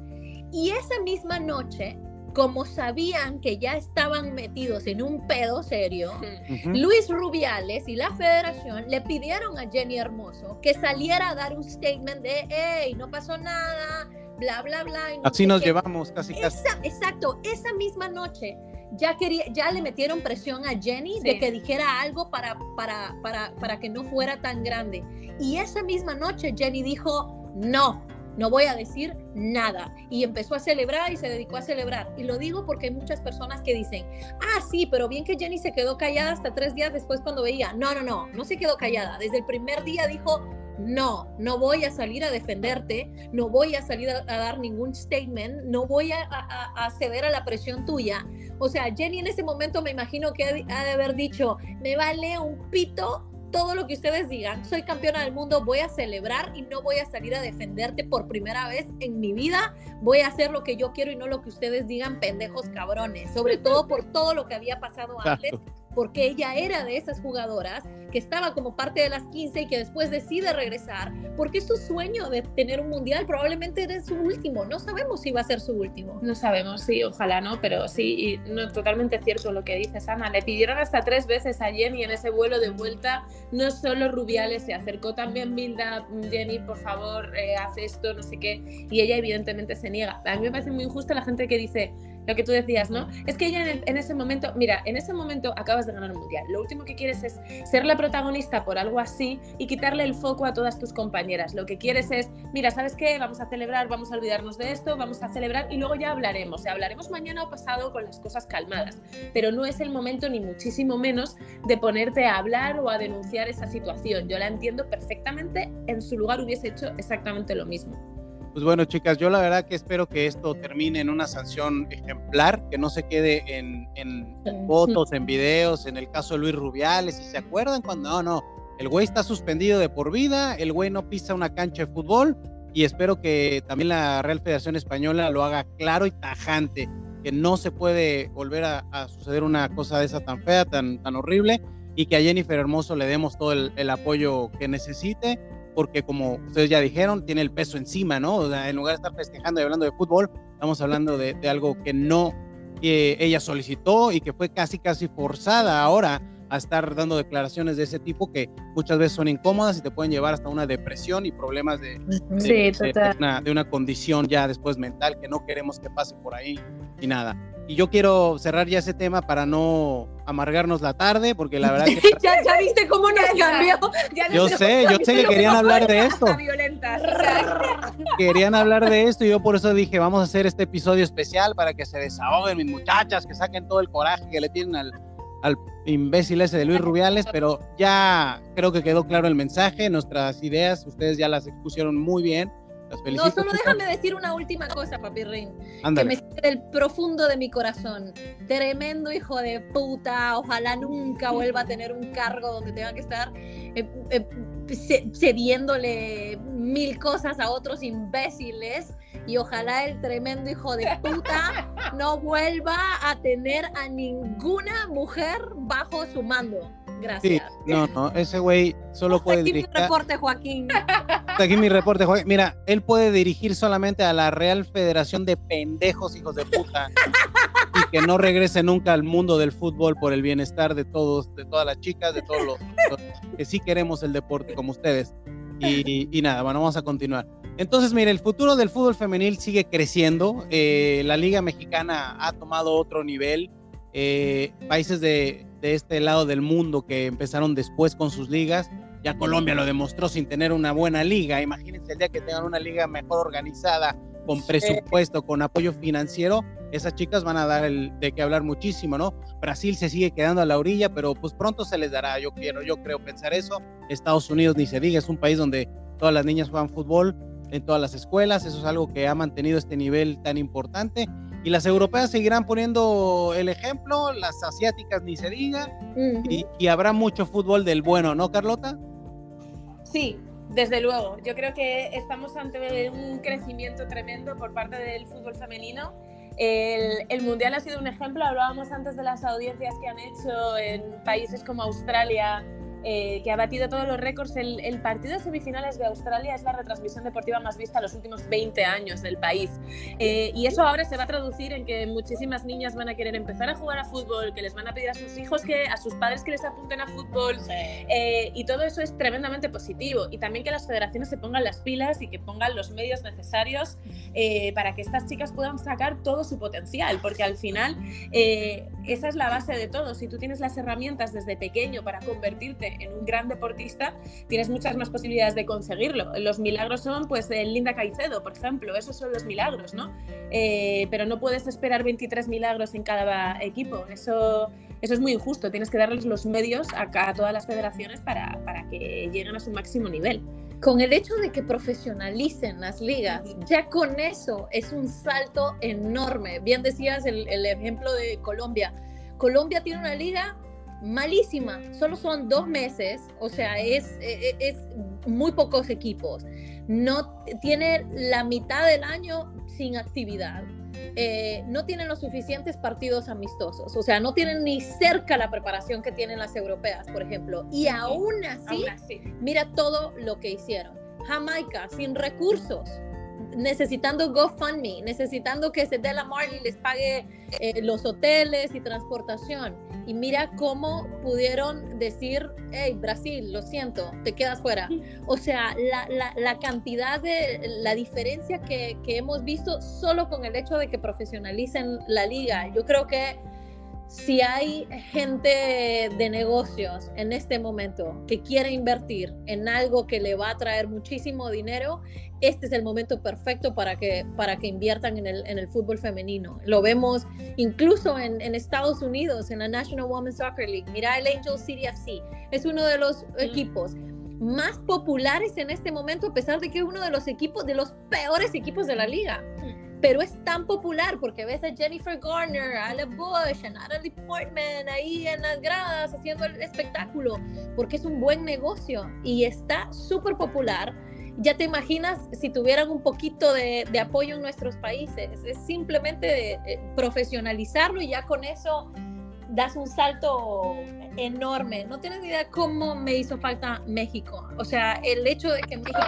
Y esa misma noche, como sabían que ya estaban metidos en un pedo serio, Mm. Ujú. Luis Rubiales y la federación le pidieron a Jenny Hermoso que saliera a dar un statement de, hey, no pasó nada, bla, bla, bla. no Así nos qué". llevamos casi casi. Esa- exacto, esa misma noche ya, quería, ya le metieron presión a Jenny de que dijera algo para, para, para, para que no fuera tan grande. Y esa misma noche Jenny dijo, no, no voy a decir nada. Y empezó a celebrar y se dedicó a celebrar. Y lo digo porque hay muchas personas que dicen, ah, sí, pero bien que Jenny se quedó callada hasta tres días después cuando veía. No, no, no, no se quedó callada. Desde el primer día dijo, no, no voy a salir a defenderte, no voy a salir a, a dar ningún statement, no voy a, a- a ceder a la presión tuya. O sea, Jenny en ese momento me imagino que ha de- ha de haber dicho, me vale un pito todo lo que ustedes digan, soy campeona del mundo, voy a celebrar y no voy a salir a defenderte por primera vez en mi vida, voy a hacer lo que yo quiero y no lo que ustedes digan, pendejos cabrones, sobre todo por todo lo que había pasado antes. Porque ella era de esas jugadoras que estaba como parte de las 15 y que después decide regresar, porque su sueño de tener un mundial, probablemente era su último, no sabemos si va a ser su último. No sabemos, sí, ojalá no, pero sí, y no, totalmente cierto lo que dices, Ana. Le pidieron hasta tres veces a Jenny en ese vuelo de vuelta, no solo Rubiales, se acercó también Bilda, Jenny, por favor, eh, haz esto, no sé qué, y ella evidentemente se niega. A mí me parece muy injusto la gente que dice lo que tú decías, ¿no? Es que ella en, el- en ese momento, mira, en ese momento acabas de ganar un mundial, lo último que quieres es ser la protagonista por algo así y quitarle el foco a todas tus compañeras. Lo que quieres es, mira, ¿sabes qué? Vamos a celebrar, vamos a olvidarnos de esto, vamos a celebrar y luego ya hablaremos. O sea, hablaremos mañana o pasado con las cosas calmadas. Pero no es el momento, ni muchísimo menos, de ponerte a hablar o a denunciar esa situación. Yo la entiendo perfectamente, en su lugar hubiese hecho exactamente lo mismo. Pues bueno, chicas, yo la verdad que espero que esto termine en una sanción ejemplar, que no se quede en, en fotos, en videos, en el caso de Luis Rubiales, si se acuerdan cuando no, no, el güey está suspendido de por vida, el güey no pisa una cancha de fútbol y espero que también la Real Federación Española lo haga claro y tajante, que no se puede volver a, a suceder una cosa de esa tan fea, tan, tan horrible y que a Jennifer Hermoso le demos todo el, el apoyo que necesite porque como ustedes ya dijeron, tiene el peso encima, ¿no? O sea, en lugar de estar festejando y hablando de fútbol, estamos hablando de, de algo que no que ella solicitó y que fue casi, casi forzada ahora a estar dando declaraciones de ese tipo que muchas veces son incómodas y te pueden llevar hasta una depresión y problemas de, de- Sí, de- total. de una, de una condición ya después mental que no queremos que pase por ahí y nada. Y yo quiero cerrar ya ese tema para no amargarnos la tarde, porque la verdad que ya, ya viste cómo nos cambió. Ya yo sé, yo sé que querían hablar de esto. Querían hablar de esto y yo por eso dije, vamos a hacer este episodio especial para que se desahoguen mis muchachas, que saquen todo el coraje que le tienen al, al imbécil ese de Luis Rubiales, pero ya creo que quedó claro el mensaje, nuestras ideas, ustedes ya las expusieron muy bien. Las No, solo déjame decir una última cosa, papirrín. que Ándale. me sale del profundo de mi corazón. Tremendo hijo de puta. Ojalá nunca vuelva a tener un cargo donde tenga que estar eh, eh, ce- cediéndole mil cosas a otros imbéciles. Y ojalá el tremendo hijo de puta no vuelva a tener a ninguna mujer bajo su mando. Sí, Gracias. no, no, ese güey solo Hasta puede aquí mi reporte, Joaquín. Aquí mi reporte, Joaquín. Mira, él puede dirigir solamente a la Real Federación de Pendejos, hijos de puta. y que no regrese nunca al mundo del fútbol por el bienestar de todos, de todas las chicas, de todos los, los que sí queremos el deporte como ustedes. Y, y nada, bueno, vamos a continuar. Entonces, mire, el futuro del fútbol femenil sigue creciendo. Eh, la Liga Mexicana ha tomado otro nivel. Eh, países de, de este lado del mundo que empezaron después con sus ligas ya Colombia lo demostró sin tener una buena liga. Imagínense el día que tengan una liga mejor organizada, con presupuesto, con apoyo financiero, esas chicas van a dar el, de qué hablar muchísimo, ¿no? Brasil se sigue quedando a la orilla, pero pues pronto se les dará. Yo quiero, yo creo pensar eso. Estados Unidos ni se diga, es un país donde todas las niñas juegan fútbol en todas las escuelas. Eso es algo que ha mantenido este nivel tan importante. Y las europeas seguirán poniendo el ejemplo, las asiáticas ni se diga, y, y habrá mucho fútbol del bueno, ¿no, Carlota? Sí, desde luego. Yo creo que estamos ante un crecimiento tremendo por parte del fútbol femenino. El, Mundial ha sido un ejemplo, hablábamos antes de las audiencias que han hecho en países como Australia, eh, que ha batido todos los récords. El, el partido de semifinales de Australia es la retransmisión deportiva más vista en los últimos 20 años del país. Eh, y eso ahora se va a traducir en que muchísimas niñas van a querer empezar a jugar a fútbol, que les van a pedir a sus hijos, que a sus padres que les apunten a fútbol. Eh, y todo eso es tremendamente positivo. Y también que las federaciones se pongan las pilas y que pongan los medios necesarios eh, para que estas chicas puedan sacar todo su potencial, porque al final eh, esa es la base de todo. Si tú tienes las herramientas desde pequeño para convertirte en un gran deportista, tienes muchas más posibilidades de conseguirlo. Los milagros son, pues, Linda Caicedo, por ejemplo, esos son los milagros, ¿no? Eh, pero no puedes esperar 23 milagros en cada equipo. Eso, eso es muy injusto. Tienes que darles los medios a, todas las federaciones para, para que lleguen a su máximo nivel. con el hecho de que profesionalicen las ligas, ya con eso es un salto enorme. Bien decías el, el ejemplo de Colombia. Colombia tiene una liga malísima, solo son dos meses, o sea, es, es, es muy pocos equipos. No tiene la mitad del año sin actividad. Eh, no tienen los suficientes partidos amistosos, o sea, no tienen ni cerca la preparación que tienen las europeas, por ejemplo, y aún así Aún así. Mira todo lo que hicieron. Jamaica, sin recursos, necesitando GoFundMe, necesitando que Cedella Marley les pague eh, los hoteles y transportación. Y mira cómo pudieron decir, hey, Brasil, lo siento, te quedas fuera. O sea, la, la- la cantidad de, la diferencia que, que hemos visto solo con el hecho de que profesionalicen la liga. Yo creo que si hay gente de negocios en este momento que quiere invertir en algo que le va a traer muchísimo dinero, este es el momento perfecto para que, para que inviertan en el, en el fútbol femenino. Lo vemos incluso en, en Estados Unidos, en la National Women's Soccer League. Mira el Angel City FC, es uno de los equipos más populares en este momento, a pesar de que es uno de los equipos, de los peores equipos de la liga pero es tan popular porque ves a Jennifer Garner, a Ale Bush, a Natalie Portman ahí en las gradas haciendo el espectáculo, porque es un buen negocio y está súper popular. Ya te imaginas si tuvieran un poquito de, de apoyo en nuestros países, es simplemente eh, profesionalizarlo y ya con eso das un salto enorme. No tienes idea cómo me hizo falta México. O sea, el hecho de que México...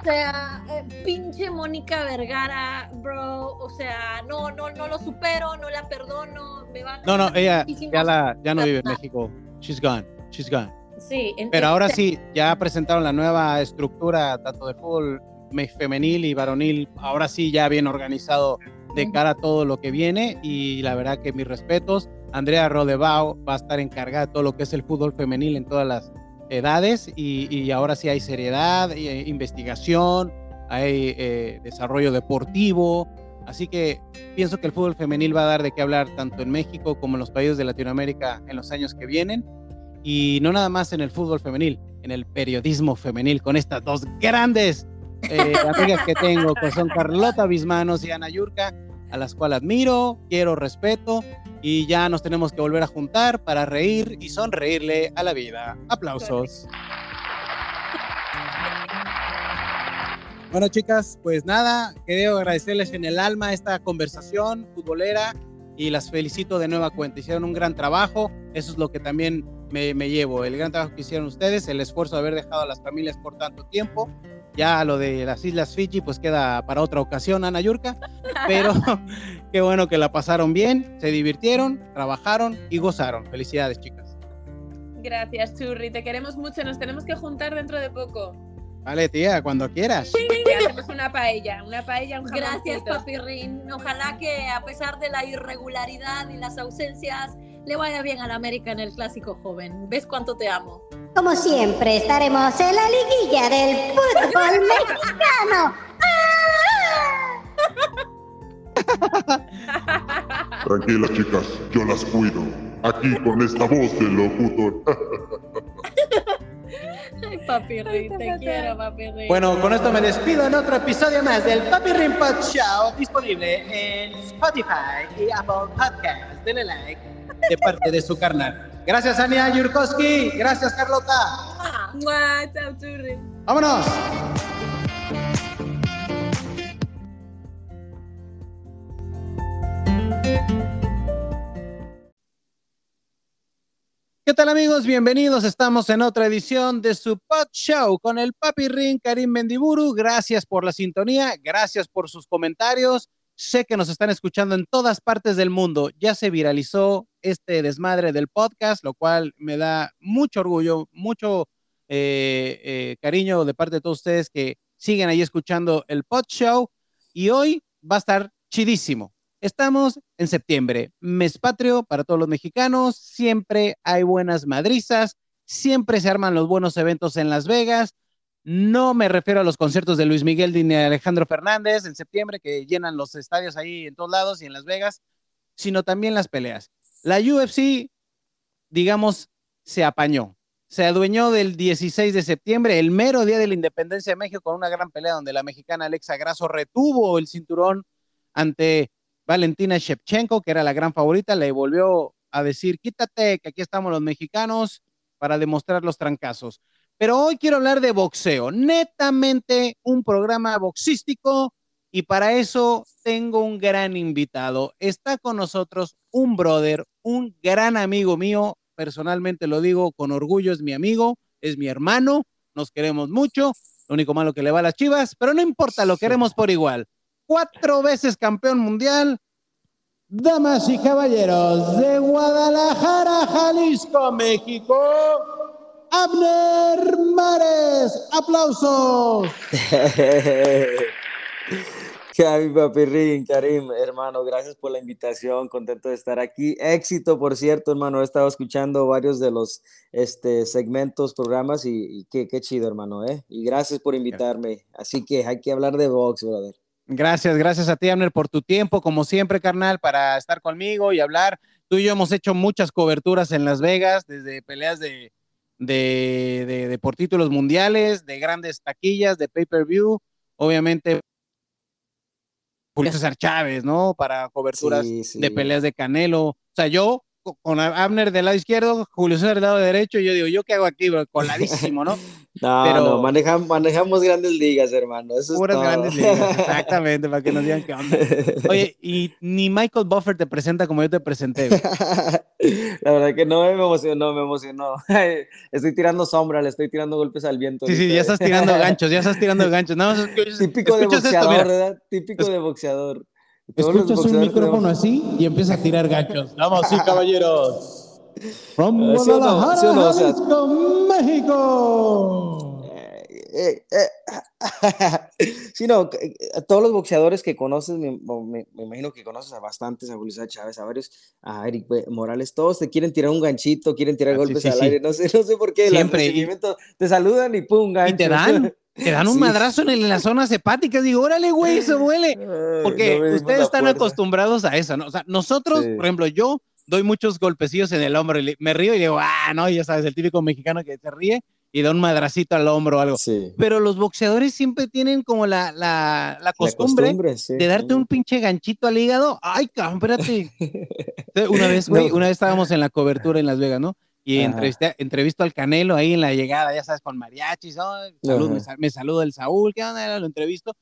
O sea, eh, pinche Mónica Vergara, bro. O sea, no, no, no lo supero, no la perdono. Me va a No, no, ella ya, la, ya no vive en. México. She's gone, she's gone. Sí, en- Pero ahora sí, ya presentaron la nueva estructura tanto de fútbol me- femenil y varonil, ahora sí ya bien organizado de cara a todo lo que viene y la verdad que mis respetos. Andrea Rodebao va a estar encargada de todo lo que es el fútbol femenil en todas las edades y, y ahora sí hay seriedad, eh, investigación, hay eh, desarrollo deportivo, así que pienso que el fútbol femenil va a dar de qué hablar tanto en México como en los países de Latinoamérica en los años que vienen. Y no nada más en el fútbol femenil, en el periodismo femenil con estas dos grandes eh, amigas que tengo, que son Carlota Bismanos y Ana Yurka, a las cuales admiro, quiero, respeto y ya nos tenemos que volver a juntar para reír y sonreírle a la vida. Aplausos. Bueno, chicas, pues nada, quería agradecerles en el alma esta conversación futbolera y las felicito de nueva cuenta. Hicieron un gran trabajo, eso es lo que también me, me llevo, el gran trabajo que hicieron ustedes, el esfuerzo de haber dejado a las familias por tanto tiempo. Ya lo de las Islas Fiji, pues queda para otra ocasión, Ana Yurka, pero qué bueno que la pasaron bien, se divirtieron, trabajaron y gozaron. Felicidades, chicas. Gracias, Churri. Te queremos mucho. Nos tenemos que juntar dentro de poco. Vale, tía, cuando quieras. Y hacemos una paella. Una paella, un Gracias. Papirrín. Ojalá que a pesar de la irregularidad y las ausencias, le vaya bien al América en el clásico joven. ¿Ves cuánto te amo? Como siempre, estaremos en la liguilla del fútbol mexicano. Tranquilas, chicas, yo las cuido. Aquí con esta voz del locutor. Ay, Papirrín, Ay, te quiero, Papirrín. Bueno, con esto me despido en otro episodio más del Papi Rim Pod Show, disponible en Spotify y Apple Podcasts. Denle like de parte de su carnal. Gracias, Ania Yurkowski. Gracias, Carlota. Mua, Chao, Churri. ¡Vámonos! ¿Qué tal amigos? Bienvenidos. Estamos en otra edición de su Pod Show con el Papi Ring Karim Mendiburu. Gracias por la sintonía, gracias por sus comentarios. Sé que nos están escuchando en todas partes del mundo. Ya se viralizó este desmadre del podcast, lo cual me da mucho orgullo, mucho eh, eh, cariño de parte de todos ustedes que siguen ahí escuchando el Pod Show. Y hoy va a estar chidísimo. Estamos en septiembre, mes patrio para todos los mexicanos, siempre hay buenas madrizas, siempre se arman los buenos eventos en Las Vegas. No me refiero a los conciertos de Luis Miguel ni Alejandro Fernández en septiembre, que llenan los estadios ahí en todos lados y en Las Vegas, sino también las peleas. La UFC, digamos, se apañó. Se adueñó del 16 de septiembre, el mero día de la independencia de México, con una gran pelea donde la mexicana Alexa Grasso retuvo el cinturón ante Valentina Shevchenko, que era la gran favorita, le volvió a decir, quítate, que aquí estamos los mexicanos para demostrar los trancazos. Pero hoy quiero hablar de boxeo, netamente un programa boxístico y para eso tengo un gran invitado. Está con nosotros un brother, un gran amigo mío, personalmente lo digo con orgullo, es mi amigo, es mi hermano, nos queremos mucho, lo único malo que le va a las chivas, pero no importa, lo queremos por igual cuatro veces campeón mundial. Damas y caballeros de Guadalajara, Jalisco, México, Abner Mares. Aplausos. Javi Papirrín, Karim, hermano, gracias por la invitación, contento de estar aquí. Éxito, por cierto, hermano, he estado escuchando varios de los este, segmentos, programas y, y qué, qué chido, hermano, ¿eh? Y gracias por invitarme. Así que hay que hablar de box, brother. Gracias, gracias a ti, Abner, por tu tiempo, como siempre, carnal, para estar conmigo y hablar. Tú y yo hemos hecho muchas coberturas en Las Vegas, desde peleas de, de, de, de por títulos mundiales, de grandes taquillas, de pay-per-view, obviamente. Julio César Chávez, ¿no? Para coberturas Sí, sí. de peleas de Canelo. O sea, yo con Abner del lado izquierdo, Julio César del lado derecho, yo digo, ¿yo qué hago aquí, bro? Coladísimo, ¿no? No, Pero- no, manejamos, manejamos grandes ligas, hermano. Eso Puras es todo. grandes ligas, exactamente, para que nos digan qué onda. Oye, y ni Michael Buffer te presenta como yo te presenté. La verdad que no me emocionó, me emocionó. Estoy tirando sombra, le estoy tirando golpes al viento. Sí, sí, ya estás tirando ganchos, ya estás tirando ganchos. Nada más Típico de esto, boxeador, mira. ¿verdad? Típico de boxeador. Escuchas un micrófono tenemos- así y empieza a tirar ganchos. Vamos, sí, caballeros. From ¿sí o no? Guadalajara, ¿Sí o no? O sea- Jalisco, México. Eh, eh, eh, sí, no, eh, a todos los boxeadores que conoces, me, me- me imagino que conoces a bastantes, a Julio Chávez, a varios, a Eric Morales, todos te quieren tirar un ganchito, quieren tirar Ah, golpes sí, al sí. aire, no sé, no sé por qué, Siempre, te saludan y pum, gancho. Y te dan, te dan un Sí. madrazo en, el- en las zonas hepáticas. Digo, órale, güey, eso duele. Porque no ustedes están acostumbrados a eso, ¿no? O sea, nosotros, Sí. por ejemplo, yo doy muchos golpecillos en el hombro y me río y digo, ah, no, ya sabes, el típico mexicano que se ríe y da un madracito al hombro o algo. Sí. Pero los boxeadores siempre tienen como la, la, la costumbre, La costumbre, sí. de darte un pinche ganchito al hígado. Ay, cabrón, espérate. Una vez, güey, No. una vez estábamos en la cobertura en Las Vegas, ¿no? Y entrevisté, entrevisto al Canelo ahí en la llegada, ya sabes, con mariachis, ¿no? Salud, me, me saluda el Saúl, ¿qué onda? Lo entrevisto.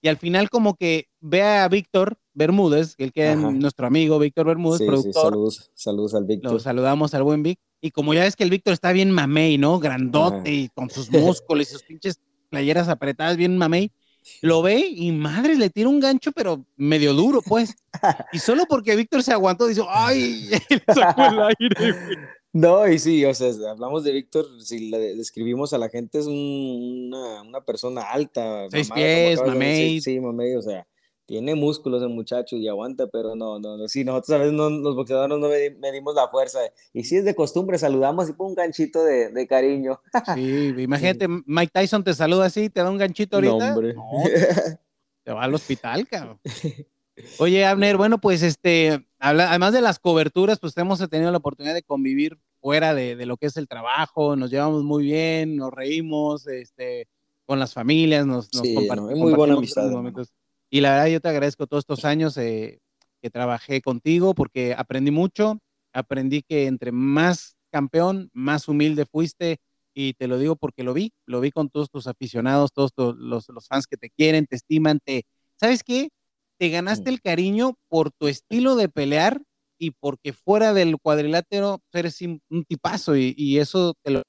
Y al final como que ve a Víctor Bermúdez, el que es nuestro amigo Víctor Bermúdez, Sí, sí, productor, saludos, saludos al Víctor. lo saludamos al buen Vic. Y como ya ves que el Víctor está bien mamey, ¿no? Grandote Ajá. y con sus músculos y sus pinches playeras apretadas, bien mamey. Lo ve y madre, le tira un gancho, pero medio duro, pues. Y solo porque Víctor se aguantó, dice, ¡ay! le sacó el aire, güey. No, y sí, o sea, hablamos de Víctor, si le describimos a la gente, es un- una, una persona alta. Seis mamada, pies, mamey. Sí, mamey, o sea, tiene músculos el muchacho y aguanta, pero no, no, no, sí, nosotros a veces no, los boxeadores no medi- medimos la fuerza. Y si es de costumbre, saludamos y pon un ganchito de, de cariño. Sí, imagínate, Mike Tyson te saluda así, te da un ganchito No, ahorita. hombre. No, te va al hospital, cabrón. Oye, Abner, bueno, pues este, además de las coberturas, pues hemos tenido la oportunidad de convivir fuera de, de lo que es el trabajo, nos llevamos muy bien, nos reímos, este, con las familias, nos, nos Sí, compart- no, muy buena compartimos amistad, momentos. Y la verdad, yo te agradezco todos estos años eh, que trabajé contigo porque aprendí mucho, aprendí que entre más campeón, más humilde fuiste, y te lo digo porque lo vi, lo vi con todos tus aficionados, todos tu- los, los fans que te quieren, te estiman, te, ¿sabes qué? Te ganaste Mm. el cariño por tu estilo de pelear y porque fuera del cuadrilátero eres un tipazo y, y eso te lo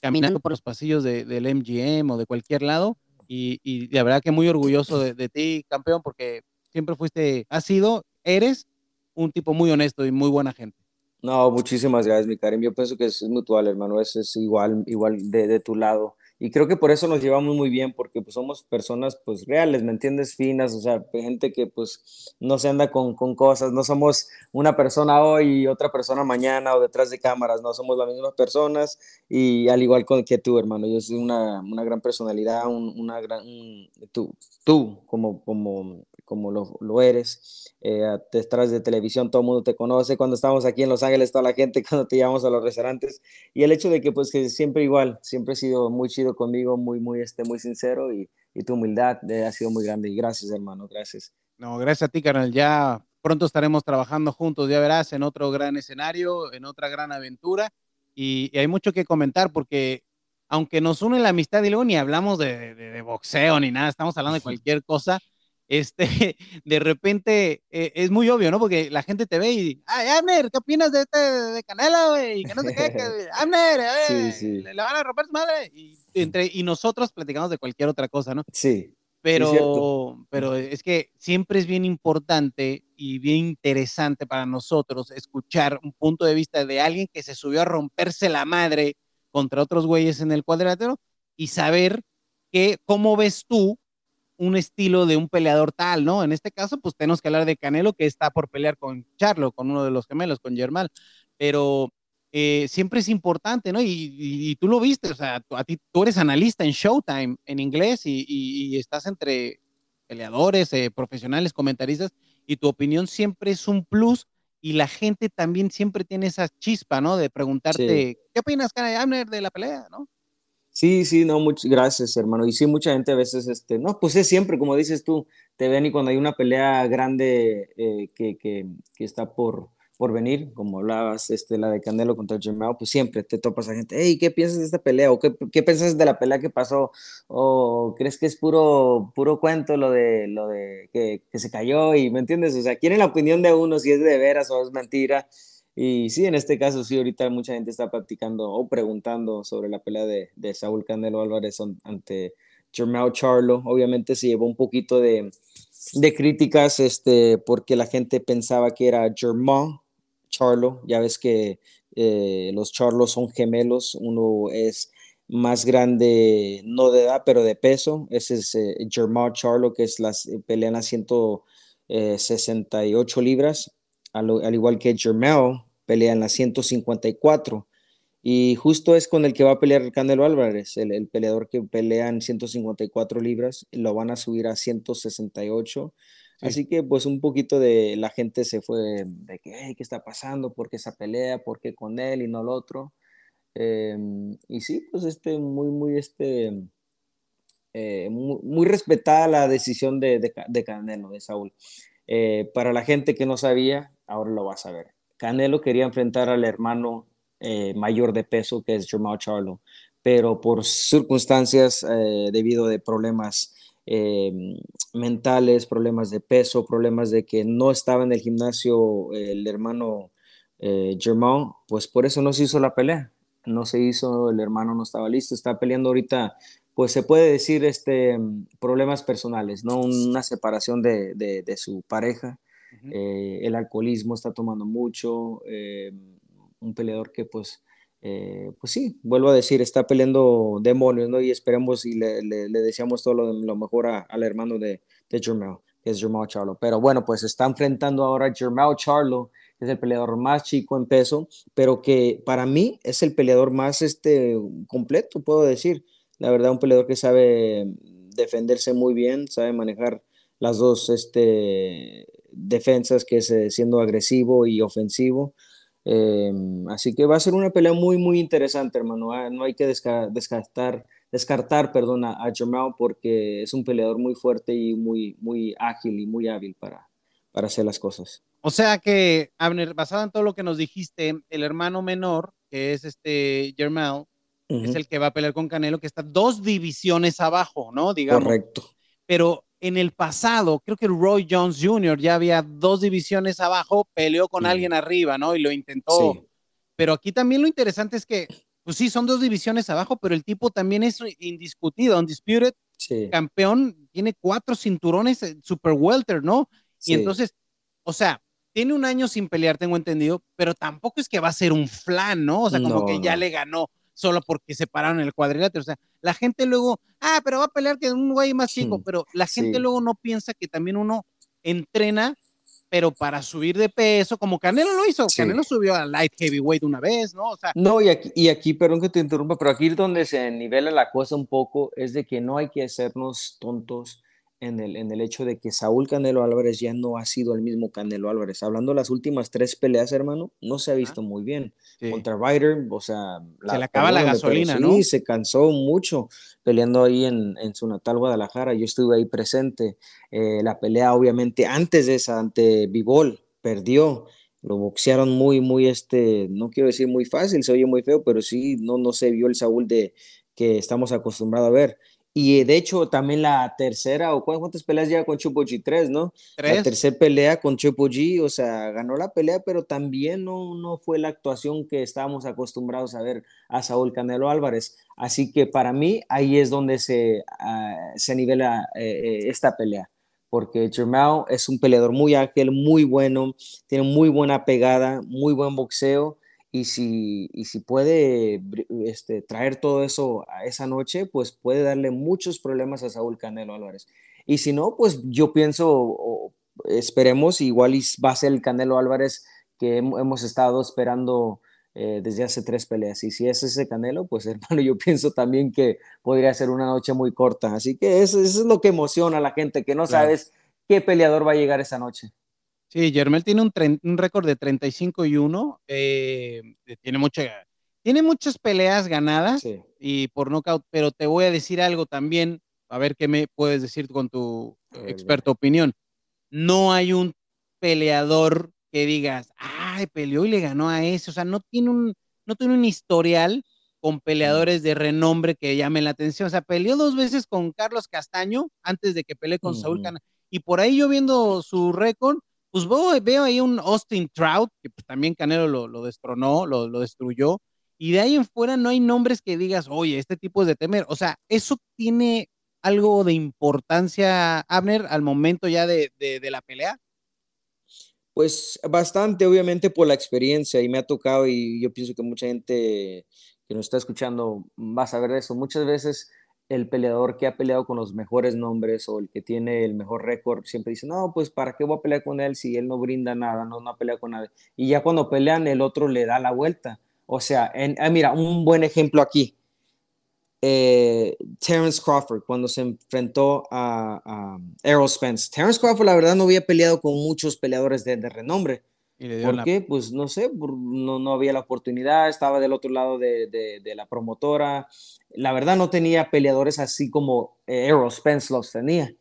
caminando por los pasillos de- del MGM o de cualquier lado y, y la verdad que muy orgulloso de, de ti, campeón, porque siempre fuiste, has sido, eres un tipo muy honesto y muy buena gente. No, muchísimas gracias, mi Karim. Yo pienso que es, es mutual, hermano. Es, es igual, igual de, de tu lado. Y creo que por eso nos llevamos muy bien, porque pues somos personas pues reales, ¿me entiendes? Finas, o sea, gente que pues no se anda con, con cosas, no somos una persona hoy y otra persona mañana o detrás de cámaras, no somos las mismas personas y al igual con, que tú, hermano, yo soy una, una gran personalidad, un- una gran, un- tú, tú como, como, como lo, lo eres, eh, detrás de televisión todo el mundo te conoce, cuando estamos aquí en Los Ángeles toda la gente, cuando te llevamos a los restaurantes, y el hecho de que pues que siempre igual, siempre he sido muy chido conmigo, muy, muy, este, muy sincero y, y tu humildad eh, ha sido muy grande y gracias hermano, gracias. No, gracias a ti, carnal. Ya pronto estaremos trabajando juntos, ya verás, en otro gran escenario, en otra gran aventura. Y, y hay mucho que comentar porque, aunque nos une la amistad y luego ni hablamos de, de- de boxeo ni nada, estamos hablando de cualquier cosa, este, de repente eh, es muy obvio, ¿no? Porque la gente te ve y, ay, Abner, ¿qué opinas de este, de Canelo, güey? Y que no sé qué, que, Abner, a Sí, sí. le, le van a romper su madre. Y, entre, y nosotros platicamos de cualquier otra cosa, ¿no? Sí, Pero, cierto. pero es que siempre es bien importante y bien interesante para nosotros escuchar un punto de vista de alguien que se subió a romperse la madre contra otros güeyes en el cuadrilátero y saber que, cómo ves tú un estilo de un peleador tal, ¿no? En este caso, pues tenemos que hablar de Canelo, que está por pelear con Charlo, con uno de los gemelos, con Germán, pero eh, siempre es importante, ¿no? Y, y- y tú lo viste, o sea, tú, a ti, tú eres analista en Showtime, en inglés, y, y- estás entre peleadores, eh, profesionales, comentaristas, y tu opinión siempre es un plus, y la gente también siempre tiene esa chispa, ¿no? De preguntarte, ¿qué opinas, Abner, de la pelea, ¿no? Sí, sí, no, muchas gracias, hermano. Y sí, mucha gente a veces, este, no, pues es siempre, como dices tú, te ven y cuando hay una pelea grande eh, que, que, que está por, por venir, como hablabas, este, la de Canelo contra Jermao, pues siempre te topas a gente, hey, ¿qué piensas de esta pelea? ¿O qué, qué piensas de la pelea que pasó? ¿O crees que es puro, puro cuento lo de, lo de que, que se cayó? Y, ¿me entiendes? O sea, quieren la opinión de uno, si es de veras o es mentira. Y sí, en este caso sí, ahorita mucha gente está practicando o preguntando sobre la pelea de, Saúl Canelo Álvarez an- ante Jermao Charlo. Obviamente se llevó un poquito de, de críticas este, porque la gente pensaba que era Jermao Charlo. Ya ves que eh, los Charlos son gemelos, uno es más grande, no de edad, pero de peso. Ese es eh, Charlo, que es las, eh, pelea en las 168 libras, al, igual que Germán pelea en las 154. Y justo es con el que va a pelear Canelo Álvarez, el, peleador que pelea en 154 libras, lo van a subir a 168. Así que pues un poquito de la gente se fue de que, ¿qué está pasando? ¿Por qué esa pelea? ¿Por qué con él y no el otro? Em, y sí, pues este, muy, muy, este, eh, muy, respetada la decisión de, de, Canelo, de Saúl. Eh, para la gente que no sabía, ahora lo va a saber. Canelo quería enfrentar al hermano eh, mayor de peso que es Jamal Charlo, pero por circunstancias debido de problemas mentales, problemas de peso, problemas de que no estaba en el gimnasio el hermano eh, pues por eso no se hizo la pelea no se hizo, el hermano no estaba listo, está peleando ahorita, pues se puede decir, este, problemas personales, ¿no? Una separación de, de, su pareja, eh, el alcoholismo está tomando mucho, eh, un peleador que pues, eh, pues sí, vuelvo a decir, está peleando demonios, ¿no? Y esperemos y le, le, deseamos todo lo, mejor al hermano de, de Jermel, que es Jermel Charlo. Pero bueno, pues está enfrentando ahora a Jermel Charlo, es el peleador más chico en peso, pero que para mí es el peleador más este, completo, puedo decir. La verdad, un peleador que sabe defenderse muy bien, sabe manejar las dos este, defensas, que es eh, siendo agresivo y ofensivo. Eh, así que va a ser una pelea muy, muy interesante, hermano. Ah, no hay que descartar, descartar perdón, a, Jamal porque es un peleador muy fuerte y muy, muy ágil y muy hábil para, para hacer las cosas. O sea que, Abner, basado en todo lo que nos dijiste, el hermano menor, que es este Germán, es el que va a pelear con Canelo, que está dos divisiones abajo, ¿no? Digamos. Correcto. Pero en el pasado, creo que Roy Jones Jr. ya había dos divisiones abajo, peleó con alguien arriba, ¿no? Y lo intentó. Pero aquí también lo interesante es que, pues sí, son dos divisiones abajo, pero el tipo también es indiscutido, undisputed, campeón, tiene cuatro cinturones, eh, super welter, ¿no? Y entonces, o sea, tiene un año sin pelear, tengo entendido, pero tampoco es que va a ser un flan, ¿no? O sea, como que ya le ganó solo porque se pararon el cuadrilátero. O sea, la gente luego, ah, pero va a pelear que un güey más chico, hmm, pero la gente luego no piensa que también uno entrena, pero para subir de peso, como Canelo lo hizo. Canelo subió a light heavyweight una vez, ¿no? O sea, no, y aquí, y aquí, perdón que te interrumpa, pero aquí donde se nivela la cosa un poco es de que no hay que hacernos tontos en el, en el hecho de que Saúl Canelo Álvarez ya no ha sido el mismo Canelo Álvarez. Hablando de las últimas tres peleas, hermano, no se ha visto muy bien. Contra Ryder, o sea... se le acaba la gasolina, ¿no? Sí, se cansó mucho peleando ahí en, en, su natal Guadalajara. Yo estuve ahí presente. Eh, la pelea, obviamente, antes de esa, ante Bivol, perdió. Lo boxearon muy, muy, este, no quiero decir muy fácil, se oye muy feo, pero sí, no, no se vio el Saúl de que estamos acostumbrados a ver. Y de hecho, también la tercera, o cuántas peleas lleva con Chupo G, tres, ¿no? La tercera pelea con Chupo G, o sea, ganó la pelea, pero también no, no fue la actuación que estábamos acostumbrados a ver a Saúl Canelo Álvarez. Así que para mí, ahí es donde se, uh, se nivela eh, eh, esta pelea, porque Jermao es un peleador muy ágil, muy bueno, tiene muy buena pegada, muy buen boxeo y si, y si puede este, traer todo eso a esa noche, pues puede darle muchos problemas a Saúl Canelo Álvarez. Y si no, pues yo pienso, esperemos, igual va a ser el Canelo Álvarez que hemos estado esperando eh, desde hace tres peleas. Y si es ese Canelo, pues hermano, yo pienso también que podría ser una noche muy corta. Así que eso, es lo que emociona a la gente, que no sabes qué peleador va a llegar esa noche. Sí, Germel tiene un, un récord de 35 y 1. Eh, tiene, mucha, tiene muchas peleas ganadas y por nocaut, pero te voy a decir algo también, a ver qué me puedes decir con tu experta opinión. No hay un peleador que digas, ay, peleó y le ganó a ese. O sea, no tiene un, no tiene un historial con peleadores de renombre que llamen la atención. O sea, peleó dos veces con Carlos Castaño antes de que pelee con Saúl Cana. Y por ahí yo viendo su récord, pues veo, ahí un Austin Trout, que pues también Canelo lo, destronó, lo, destruyó, y de ahí en fuera no hay nombres que digas, oye, este tipo es de temer. O sea, eso tiene algo de importancia, Abner, al momento ya de, la pelea. Pues bastante, obviamente, por la experiencia, y me ha tocado, y yo pienso que mucha gente que nos está escuchando va a saber de eso. Muchas veces el peleador que ha peleado con los mejores nombres o el que tiene el mejor récord siempre dice, no, pues ¿para qué voy a pelear con él si él no brinda nada, no, no pelea con nadie? Y ya cuando pelean, el otro le da la vuelta. O sea, ah, mira, un buen ejemplo aquí. Eh, Terence Crawford cuando se enfrentó a, Errol Spence. Terence Crawford, la verdad, no había peleado con muchos peleadores de, renombre. ¿Por qué? Pues no sé, no, no, había la oportunidad, estaba del otro lado de, de, la promotora. La verdad, no tenía peleadores así como eh, Errol Spence los tenía.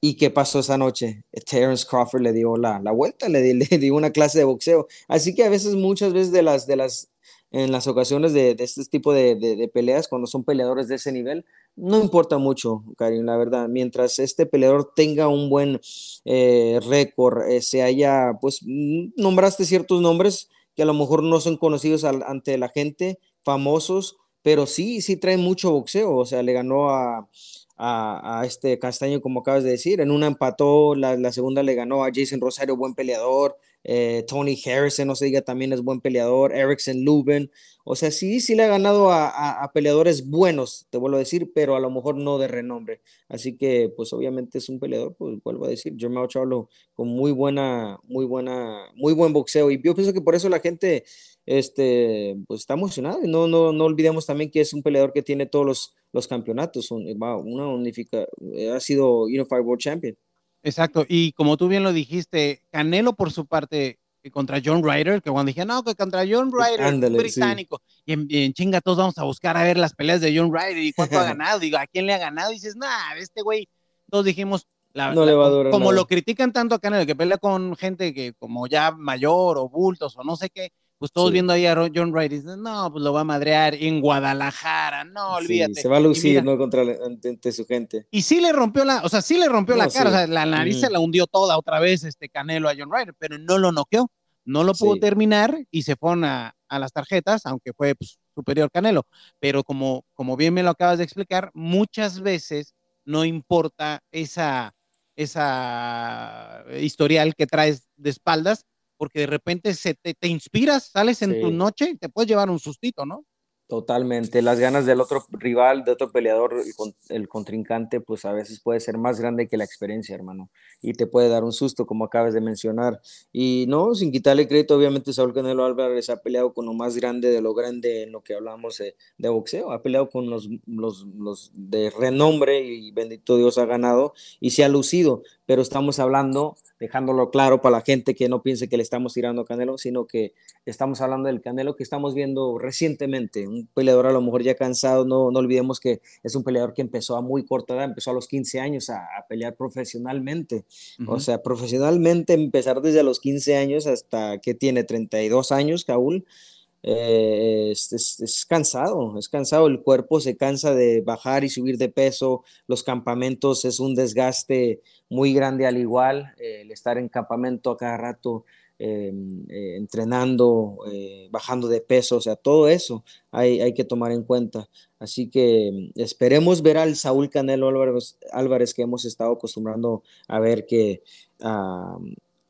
¿Y qué pasó esa noche? Terence Crawford le dio la, la vuelta, le, le, dio una clase de boxeo. Así que a veces, muchas veces de las, de las en las ocasiones de, este tipo de, peleas, cuando son peleadores de ese nivel, no importa mucho, Karim, la verdad. Mientras este peleador tenga un buen eh, récord, eh, se haya, pues, nombraste ciertos nombres que a lo mejor no son conocidos ante la gente, famosos, pero sí, sí traen mucho boxeo. O sea, le ganó a, a, este Castaño, como acabas de decir. En una empató, la, segunda le ganó a Jason Rosario, buen peleador. Eh, Tony Harrison, no se diga, también es buen peleador, Erickson Lubin, o sea, sí, sí le ha ganado a, peleadores buenos, te vuelvo a decir, pero a lo mejor no de renombre. Así que, pues obviamente es un peleador, pues vuelvo a decir, Jermao Charlo con muy buena, muy buena, muy buen boxeo. Y yo pienso que por eso la gente, este, pues está emocionada. Y no, no, no olvidemos también que es un peleador que tiene todos los, los campeonatos, una unifica, ha sido Unified World Champion. Exacto, y como tú bien lo dijiste, Canelo por su parte contra John Ryder, que cuando dije, no, que contra John Ryder, británico, y, en, chinga todos vamos a buscar a ver las peleas de John Ryder y cuánto ha ganado, digo, ¿a quién le ha ganado? Y dices, nah, este güey, todos dijimos, la, no le va a durar como lo critican tanto a Canelo, que pelea con gente que como ya mayor o bultos o no sé qué, pues todos viendo ahí a John Wright dicen, no, pues lo va a madrear en Guadalajara, no, olvídate. se va a lucir, ¿no? Contra ante, su gente. Y sí le rompió la, o sea, sí le rompió la cara, o sea, la nariz se la hundió toda otra vez este Canelo a John Ryder, pero no lo noqueó, no lo pudo terminar y se fueron a, las tarjetas, aunque fue pues, superior Canelo. Pero como, como bien me lo acabas de explicar, muchas veces no importa esa, esa historial que traes de espaldas, porque de repente se te, te inspiras, sales en tu noche y te puedes llevar un sustito, ¿no? Totalmente, las ganas del otro rival, de otro peleador, el contrincante, pues a veces puede ser más grande que la experiencia, hermano, y te puede dar un susto, como acabas de mencionar. Y no, sin quitarle crédito, obviamente Saúl Canelo Álvarez ha peleado con lo más grande de lo grande en lo que hablamos de, boxeo, ha peleado con los, los, los, de renombre y bendito Dios ha ganado y se ha lucido, pero estamos hablando, dejándolo claro para la gente que no piense que le estamos tirando a Canelo, sino que estamos hablando del Canelo que estamos viendo recientemente, un peleador a lo mejor ya cansado, no, no olvidemos que es un peleador que empezó a muy corta edad, empezó a los 15 años a, pelear profesionalmente, o sea, profesionalmente empezar desde los 15 años hasta que tiene 32 años, Kaul, eh, es, cansado, es cansado, el cuerpo se cansa de bajar y subir de peso, los campamentos es un desgaste muy grande al igual, eh, el estar en campamento a cada rato eh, entrenando, bajando de peso, o sea, todo eso hay, hay, que tomar en cuenta. Así que esperemos ver al Saúl Canelo Álvarez, Álvarez que hemos estado acostumbrando a ver que...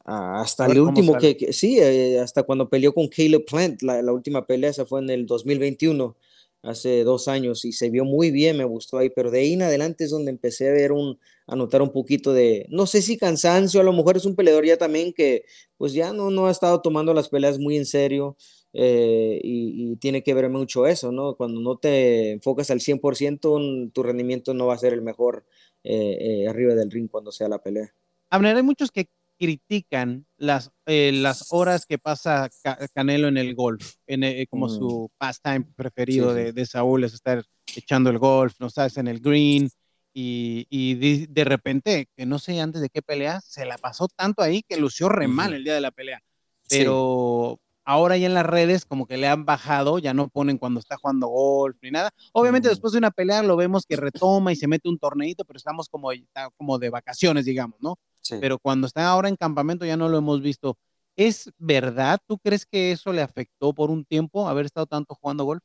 Ah, hasta el último que, sí, eh, hasta cuando peleó con Caleb Plant, la, la, última pelea esa fue en el 2021, hace dos años, y se vio muy bien, me gustó ahí, pero de ahí en adelante es donde empecé a ver un, a notar un poquito de, no sé si cansancio, a lo mejor es un peleador ya también que pues ya no, no ha estado tomando las peleas muy en serio, eh, y, tiene que ver mucho eso, ¿no? Cuando no te enfocas al 100%, tu rendimiento no va a ser el mejor eh, arriba del ring cuando sea la pelea. Abner, hay muchos que critican las, eh, las horas que pasa Canelo en el golf, en, eh, como su pastime preferido De, de, Saúl, es estar echando el golf, no sabes, en el green, y, y de, repente, que no sé antes de qué pelea, se la pasó tanto ahí que lució re mal el día de la pelea. Pero ahora ya en las redes como que le han bajado, ya no ponen cuando está jugando golf ni nada. Obviamente después de una pelea lo vemos que retoma y se mete un torneito, pero estamos como, como de vacaciones, digamos, ¿no? Pero cuando está ahora en campamento ya no lo hemos visto. ¿Es verdad? ¿Tú crees que eso le afectó por un tiempo haber estado tanto jugando golf?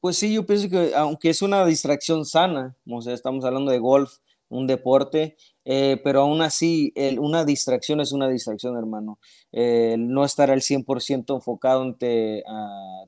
Pues sí, yo pienso que aunque es una distracción sana, o sea, estamos hablando de golf, un deporte, eh, pero aún así, una distracción es una distracción, hermano. Eh, no estar al 100% enfocado ante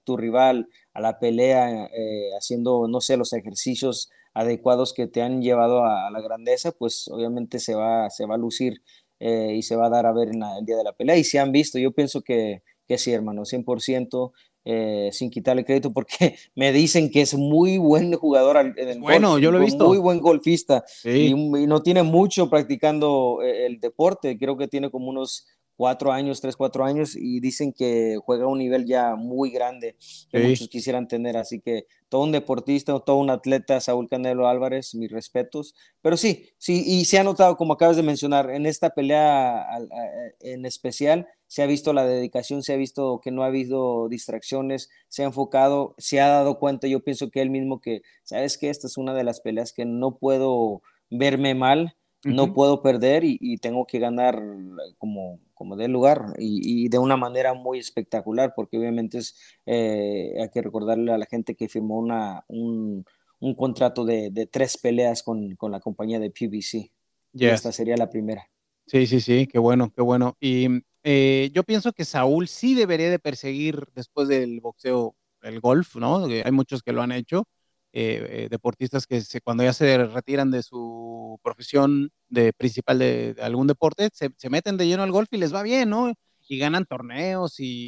tu rival, a la pelea, eh, haciendo, no sé, los ejercicios adecuados que te han llevado a, la grandeza, pues obviamente se va, se va a lucir y se va a dar a ver el día de la pelea. Y se han visto, yo pienso que, que sí, hermano, 100%. Eh, sin quitarle crédito, porque me dicen que es muy buen jugador. bueno, yo lo he visto. Muy buen golfista y, no tiene mucho practicando eh, el deporte. Creo que tiene como unos cuatro años, tres, cuatro años, y dicen que juega a un nivel ya muy grande que muchos quisieran tener. Así que todo un deportista, todo un atleta, Saúl Canelo Álvarez, mis respetos. Pero sí, sí, y se ha notado, como acabas de mencionar, en esta pelea en especial, se ha visto la dedicación, se ha visto que no ha habido distracciones, se ha enfocado, se ha dado cuenta, yo pienso que él mismo que, sabes que esta es una de las peleas que no puedo verme mal, no puedo perder y, tengo que ganar como, como de lugar y, de una manera muy espectacular, porque obviamente es, eh, hay que recordarle a la gente que firmó una, un, un contrato de, de, tres peleas con, con, la compañía de PBC. Y esta sería la primera. Sí, sí, sí, qué bueno, qué bueno. Y eh, yo pienso que Saúl sí debería de perseguir después del boxeo el golf, ¿no? Hay muchos que lo han hecho, eh, eh, deportistas que se, cuando ya se retiran de su profesión de principal de, algún deporte, se, meten de lleno al golf y les va bien, ¿no? Y ganan torneos y,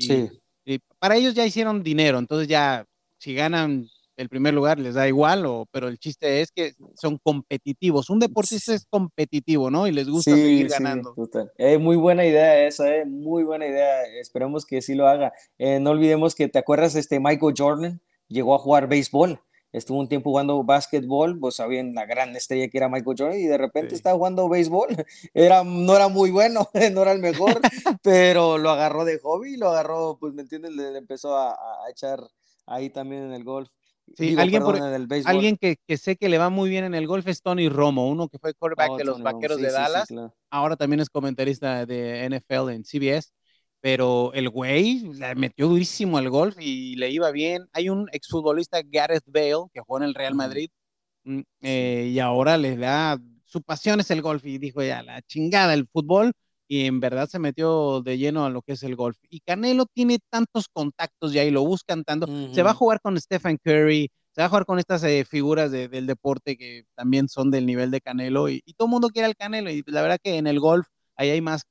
y para ellos ya hicieron dinero, entonces ya si ganan el primer lugar les da igual, o, pero el chiste es que son competitivos. Un deportista es competitivo, ¿no? Y les gusta seguir ganando. Eh, muy buena idea esa, eh, muy buena idea. Esperemos que sí lo haga. Eh, no olvidemos que, ¿te acuerdas? Este Michael Jordan llegó a jugar béisbol. Estuvo un tiempo jugando básquetbol, pues sabían la gran estrella que era Michael Jordan y de repente estaba jugando béisbol. Era, no era muy bueno, no era el mejor, pero lo agarró de hobby, lo agarró, pues me entiendes, le, empezó a, a echar ahí también en el golf. Sí, alguien, alguien que, que, sé que le va muy bien en el golf es Tony Romo, uno que fue quarterback oh, de los Vaqueros de Dallas. Ahora también es comentarista de NFL en CBS. Pero el güey le metió durísimo al golf y le iba bien. Hay un exfutbolista, Gareth Bale, que jugó en el Real Madrid mm, eh, y ahora le da su pasión es el golf y dijo ya la chingada el fútbol y en verdad se metió de lleno a lo que es el golf. Y Canelo tiene tantos contactos ya y lo buscan tanto. Se va a jugar con Stephen Curry, se va a jugar con estas eh, figuras del deporte que también son del nivel de Canelo y, todo el mundo quiere al Canelo. Y la verdad que en el golf ahí hay más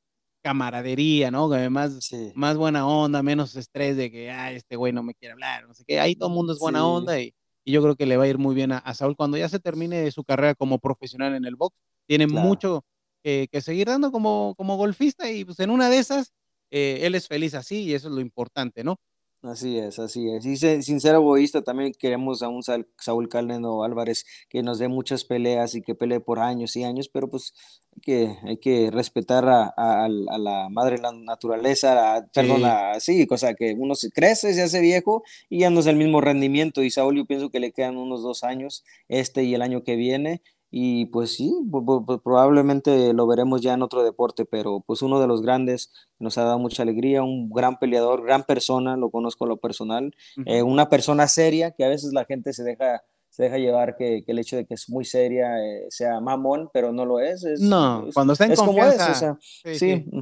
camaradería, ¿no? Más, más buena onda, menos estrés de que, ah, este güey no me quiere hablar, no sé qué. Ahí todo el mundo es buena onda y, yo creo que le va a ir muy bien a, Saúl cuando ya se termine su carrera como profesional en el box. Tiene mucho que seguir dando como, como golfista y pues en una de esas eh, él es feliz así y eso es lo importante, ¿no? Así es, así es. Y sin ser egoísta, también queremos a un Saúl Caldeno Álvarez que nos dé muchas peleas y que pelee por años y años, pero pues hay que, hay que respetar a, a, la madre la naturaleza, perdón, sí, cosa que uno se crece, se hace viejo y ya no es el mismo rendimiento. Y Saúl, yo pienso que le quedan unos dos años, este y el año que viene, y pues sí, probablemente lo veremos ya en otro deporte, pero pues uno de los grandes nos ha dado mucha alegría, un gran peleador, gran persona, lo conozco a lo personal, eh, una persona seria que a veces la gente se deja se deja llevar que, el hecho de que es muy seria eh, sea mamón, pero no lo es. no, cuando está en es como es, sí, mm,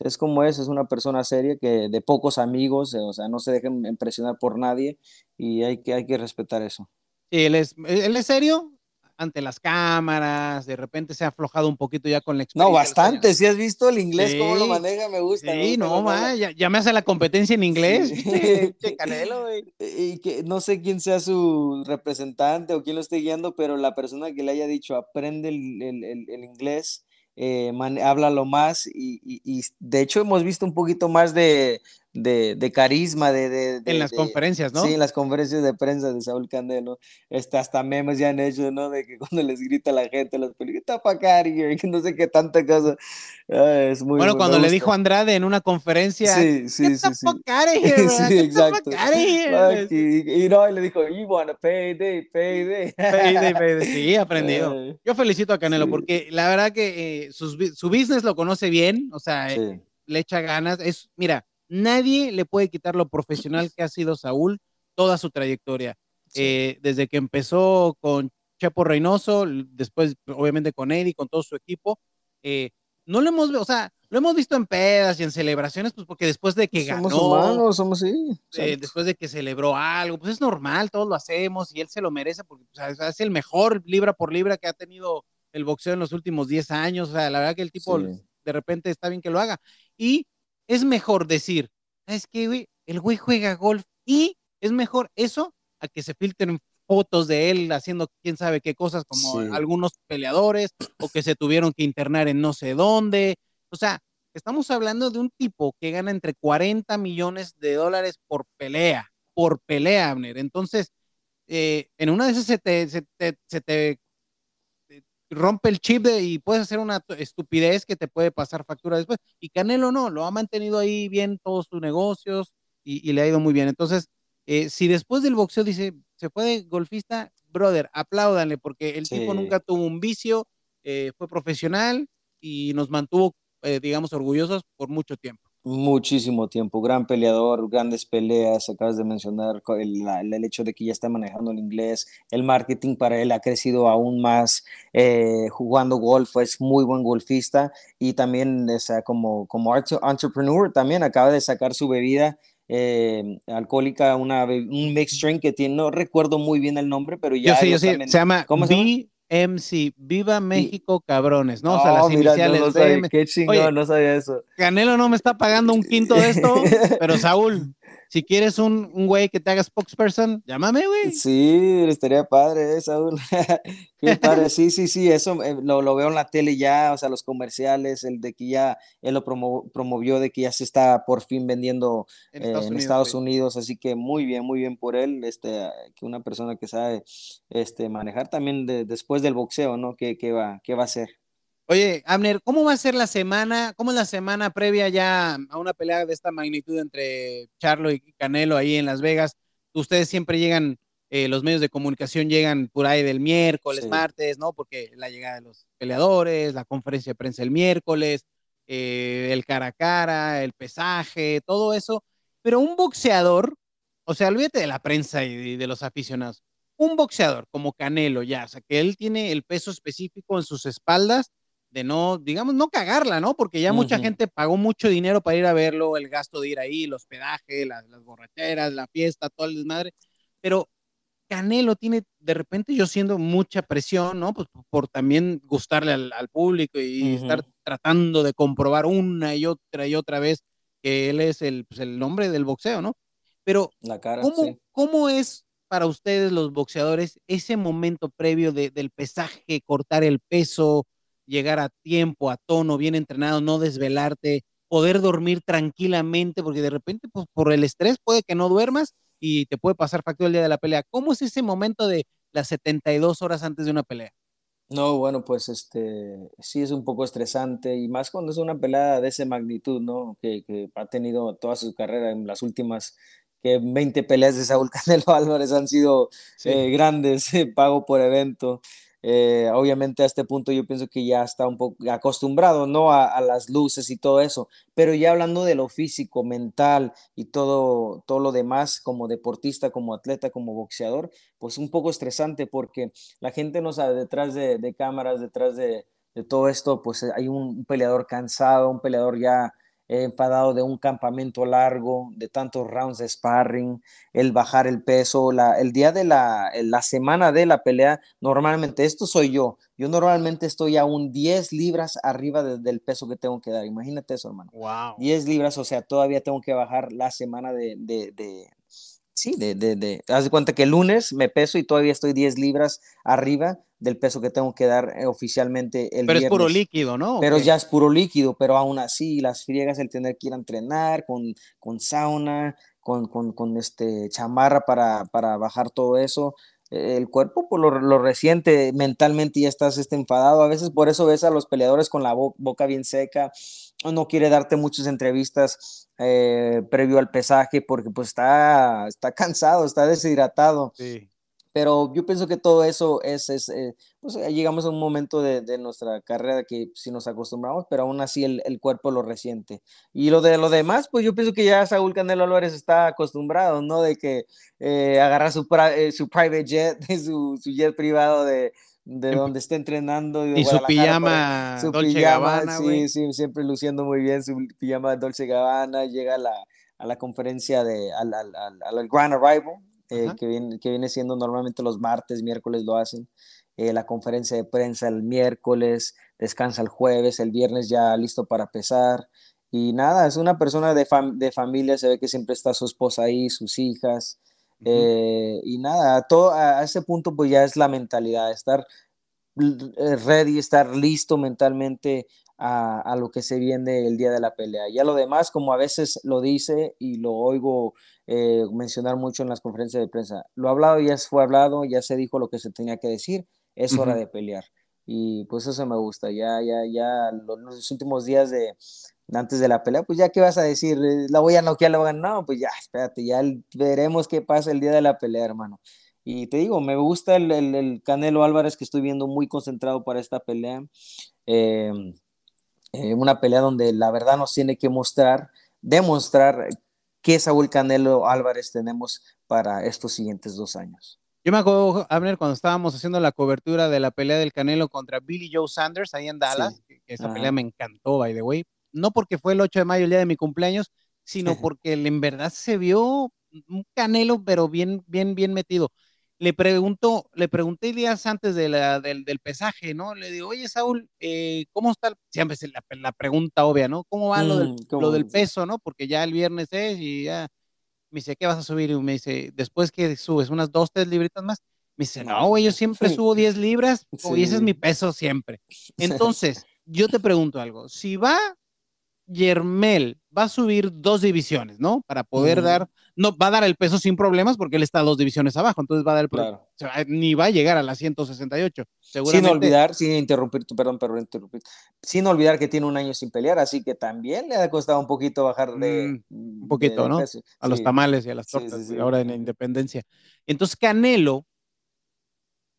es como es, es una persona seria que de pocos amigos, o sea, no se dejen impresionar por nadie y hay que, hay que respetar eso. Sí, él es, él es serio, ante las cámaras, de repente se ha aflojado un poquito ya con la experiencia. No, bastante, si has visto el inglés, cómo lo maneja, me gusta. Sí, no, ya, me hace la competencia en inglés. Che, Canelo, güey. Y que no sé quién sea su representante o quién lo esté guiando, pero la persona que le haya dicho aprende el, el, el inglés eh, háblalo más y, y, de hecho hemos visto un poquito más de, de, carisma de, en las conferencias, ¿no? Sí, en las conferencias de prensa de Saúl Candelo. Este, hasta memes ya han hecho, ¿no? De que cuando les grita a la gente, los películas, para que no sé qué tanta cosa. Ah, es muy Bueno, cuando le dijo Andrade en una conferencia, sí, sí, sí, sí. Here, sí, exacto. Y, no, y le dijo, you wanna payday, payday. Payday, payday. Sí, aprendido. Yo felicito a Canelo porque la verdad que eh, su, su business lo conoce bien, o sea, eh, le echa ganas. Es, mira, Nadie le puede quitar lo profesional que ha sido Saúl toda su trayectoria. Eh, desde que empezó con Chapo Reynoso, después obviamente con Eddie, con todo su equipo, eh, no lo hemos, o sea, lo hemos visto en pedas y en celebraciones, pues porque después de que Somos ganó, humanos, somos sí. eh, después de que celebró algo, pues es normal, todos lo hacemos y él se lo merece porque es el mejor libra por libra que ha tenido el boxeo en los últimos 10 años. O sea, la verdad que el tipo Sí. de repente está bien que lo haga. Y es mejor decir, ¿sabes qué, güey? El güey juega golf y es mejor eso a que se filtren fotos de él haciendo quién sabe qué cosas como Sí. algunos peleadores o que se tuvieron que internar en no sé dónde. O sea, estamos hablando de un tipo que gana entre 40 millones de dólares por pelea, por pelea, Abner. Entonces, eh, en una de esas se te, se te, se te rompe el chip de- y puedes hacer una estupidez que te puede pasar factura después. Y Canelo no, lo ha mantenido ahí bien todos sus negocios y, y le ha ido muy bien. Entonces, eh, si después del boxeo dice, se fue de golfista, brother, apláudanle, porque el tipo nunca tuvo un vicio, eh, fue profesional y nos mantuvo, eh, digamos, orgullosos por mucho tiempo. Muchísimo tiempo, gran peleador, grandes peleas, acabas de mencionar el, el hecho de que ya está manejando el inglés, el marketing para él ha crecido aún más eh, jugando golf, es muy buen golfista y también o sea, como, entrepreneur también acaba de sacar su bebida eh, alcohólica, una, un mixed drink que tiene, no recuerdo muy bien el nombre, pero ya yo sí, lo yo sí, está ven- se llama ¿Cómo se llama? BMC, Viva México Cabrones, ¿no? O sea, las Oh, mira, no, iniciales no sabía, qué chingón, Oye, no sabía eso. Canelo no me está pagando un quinto de esto, pero Saúl, si quieres un, un güey que te haga spokesperson, llámame, güey. Sí, estaría padre, ¿eh, Saúl? Qué padre, sí, sí, sí, eso eh, lo, lo veo en la tele ya, o sea, los comerciales, el de que ya él lo promo- promovió, de que ya se está por fin vendiendo En eh, Estados en Unidos, Estados güey. Unidos, así que muy bien, muy bien por él, este, que una persona que sabe este, manejar también de- después del boxeo, ¿no? ¿Qué, qué va, qué va a hacer? Oye, Abner, ¿cómo va a ser la semana? ¿Cómo es la semana previa ya a una pelea de esta magnitud entre Charlo y Canelo ahí en Las Vegas? Ustedes siempre llegan, eh, los medios de comunicación llegan por ahí del miércoles, Sí. martes, ¿no? Porque la llegada de los peleadores, la conferencia de prensa el miércoles, eh, el cara a cara, el pesaje, todo eso. Pero un boxeador, o sea, olvídate de la prensa y de, de los aficionados. Un boxeador como Canelo ya, o sea, que él tiene el peso específico en sus espaldas de no, digamos, no cagarla, ¿no? Porque ya mucha gente pagó mucho dinero para ir a verlo, el gasto de ir ahí, el hospedaje, las, las borracheras, la fiesta, todo el desmadre. Pero Canelo tiene, de repente, yo siendo mucha presión, ¿no? Pues por también gustarle al, al público y estar tratando de comprobar una y otra y otra vez que él es el, pues, el nombre del boxeo, ¿no? Pero La cara, ¿Cómo, sí. cómo es para ustedes los boxeadores ese momento previo de- del pesaje, cortar el peso, llegar a tiempo, a tono, bien entrenado, no desvelarte, poder dormir tranquilamente, porque de repente pues, por el estrés puede que no duermas y te puede pasar factura el día de la pelea. ¿Cómo es ese momento de las 72 horas antes de una pelea? No, bueno, pues este sí es un poco estresante y más cuando es una pelea de esa magnitud, ¿no? Que, que ha tenido toda su carrera en las últimas que 20 peleas de Saúl Canelo Álvarez han sido Sí. eh, grandes, pago por evento. Eh, obviamente a este punto yo pienso que ya está un poco acostumbrado, ¿no? A, las luces y todo eso, pero ya hablando de lo físico, mental y todo, todo lo demás, como deportista, como atleta, como boxeador, pues un poco estresante porque la gente no sabe, detrás de, cámaras, detrás de, todo esto, pues hay un peleador cansado, un peleador ya eh, enfadado de un campamento largo, de tantos rounds de sparring, el bajar el peso, la, el día de la, la semana de la pelea, normalmente, esto soy yo, yo normalmente estoy aún 10 libras arriba de- del peso que tengo que dar, imagínate eso, hermano. Wow. 10 libras, o sea, todavía tengo que bajar la semana de, de, de- sí, de, de, de, haz de cuenta que el lunes me peso y todavía estoy 10 libras arriba del peso que tengo que dar eh, oficialmente el Pero es puro viernes. líquido, ¿no? ¿O Pero ya es puro líquido, pero aún así las friegas, el tener que ir a entrenar con, con sauna, con, con, con este chamarra para, para bajar todo eso, el cuerpo pues, lo, lo resiente, mentalmente ya estás este, enfadado, a veces por eso ves a los peleadores con la bo- boca bien seca, no quiere darte muchas entrevistas eh, previo al pesaje porque pues está, está cansado, está deshidratado Sí. Pero yo pienso que todo eso es, es eh, pues, llegamos a un momento de, de nuestra carrera que sí nos acostumbramos, pero aún así el, el cuerpo lo resiente. Y lo de lo demás, pues yo pienso que ya Saúl Canelo Álvarez está acostumbrado, ¿no? De que eh, agarra su, eh, su private jet, su, su jet privado de, de En- donde está entrenando. de Y su pijama su Dolce pijama, Gabbana, sí, sí, siempre luciendo muy bien su pijama Dolce Gabbana, llega a la, a la conferencia de, al, al, al, al Grand Arrival, eh, que, viene, que viene siendo normalmente los martes, miércoles lo hacen, eh, la conferencia de prensa el miércoles, descansa el jueves, el viernes ya listo para pesar, y nada, es una persona de, fam- de familia, se ve que siempre está su esposa ahí, sus hijas, eh, y nada, a, todo, a ese punto pues ya es la mentalidad, estar ready, estar listo mentalmente a, a lo que se viene el día de la pelea. Ya lo demás, como a veces lo dice y lo oigo eh, mencionar mucho en las conferencias de prensa, lo hablado ya fue hablado, ya se dijo lo que se tenía que decir, es hora de pelear. Y pues eso me gusta, ya, ya, ya lo- los últimos días de antes de la pelea, pues ya qué vas a decir, Eh, la voy a noquear, la voy a ganar, no, pues ya, espérate, ya veremos qué pasa el día de la pelea, hermano. Y te digo, me gusta el, el- el Canelo Álvarez que estoy viendo muy concentrado para esta pelea. Eh, eh, una pelea donde la verdad nos tiene que mostrar, demostrar qué Saúl Canelo Álvarez tenemos para estos siguientes dos años. Yo me acuerdo, Abner, cuando estábamos haciendo la cobertura de la pelea del Canelo contra Billy Joe Sanders ahí en Dallas, Sí. esa Ajá. pelea me encantó, by the way. No porque fue el 8 de mayo, el día de mi cumpleaños, sino porque en verdad se vio un Canelo, pero bien, bien, bien metido. Le pregunto, le pregunté días antes de la- del, del pesaje, ¿no? Le digo, oye, Saúl, eh, ¿cómo está? el-" Siempre es la, la pregunta obvia, ¿no? ¿Cómo va lo, del, Mm, ¿cómo? lo del peso, ¿no? Porque ya el viernes es y ya me dice, ¿qué vas a subir? Y me dice, después que subes unas dos, tres libritas más. Me dice, no, güey, yo siempre subo 10 libras y ese es mi peso siempre. Entonces, yo te pregunto algo. Si va Yermel, va a subir dos divisiones, ¿no? Para poder dar, no, va a dar el peso sin problemas porque él está dos divisiones abajo, entonces va a dar el, Claro. o sea, ni va a llegar a las 168. Sin olvidar, sin interrumpir, tu- perdón, perdón, interrumpir, sin olvidar que tiene un año sin pelear, así que también le ha costado un poquito bajar de Mm, un poquito, ¿no? a los tamales y a las tortas, sí, güey, sí. ahora en la independencia. Entonces, Canelo,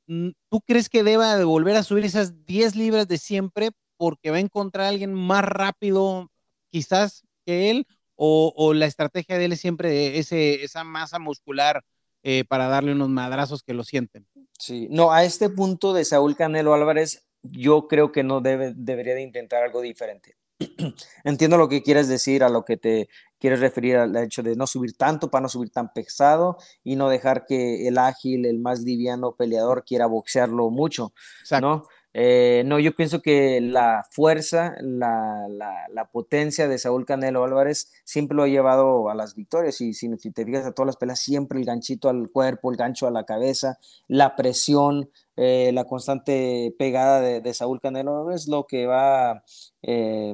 mm, ¿tú crees que deba de volver a subir esas 10 libras de siempre porque va a encontrar a alguien más rápido, quizás, que él? ¿O, o la estrategia de él es siempre ese, esa masa muscular eh, para darle unos madrazos que lo sienten? Sí, no, a este punto de Saúl Canelo Álvarez, yo creo que no debe, debería de intentar algo diferente. Entiendo lo que quieres decir, a lo que te quieres referir al hecho de no subir tanto para no subir tan pesado y no dejar que el ágil, el más liviano peleador quiera boxearlo mucho, Exacto. ¿no? Eh, no, yo pienso que la fuerza, la, la, potencia de Saúl Canelo Álvarez siempre lo ha llevado a las victorias. Y si, te fijas a todas las peleas, siempre el ganchito al cuerpo, el gancho a la cabeza, la presión, eh, la constante pegada de, Saúl Canelo es lo que va eh,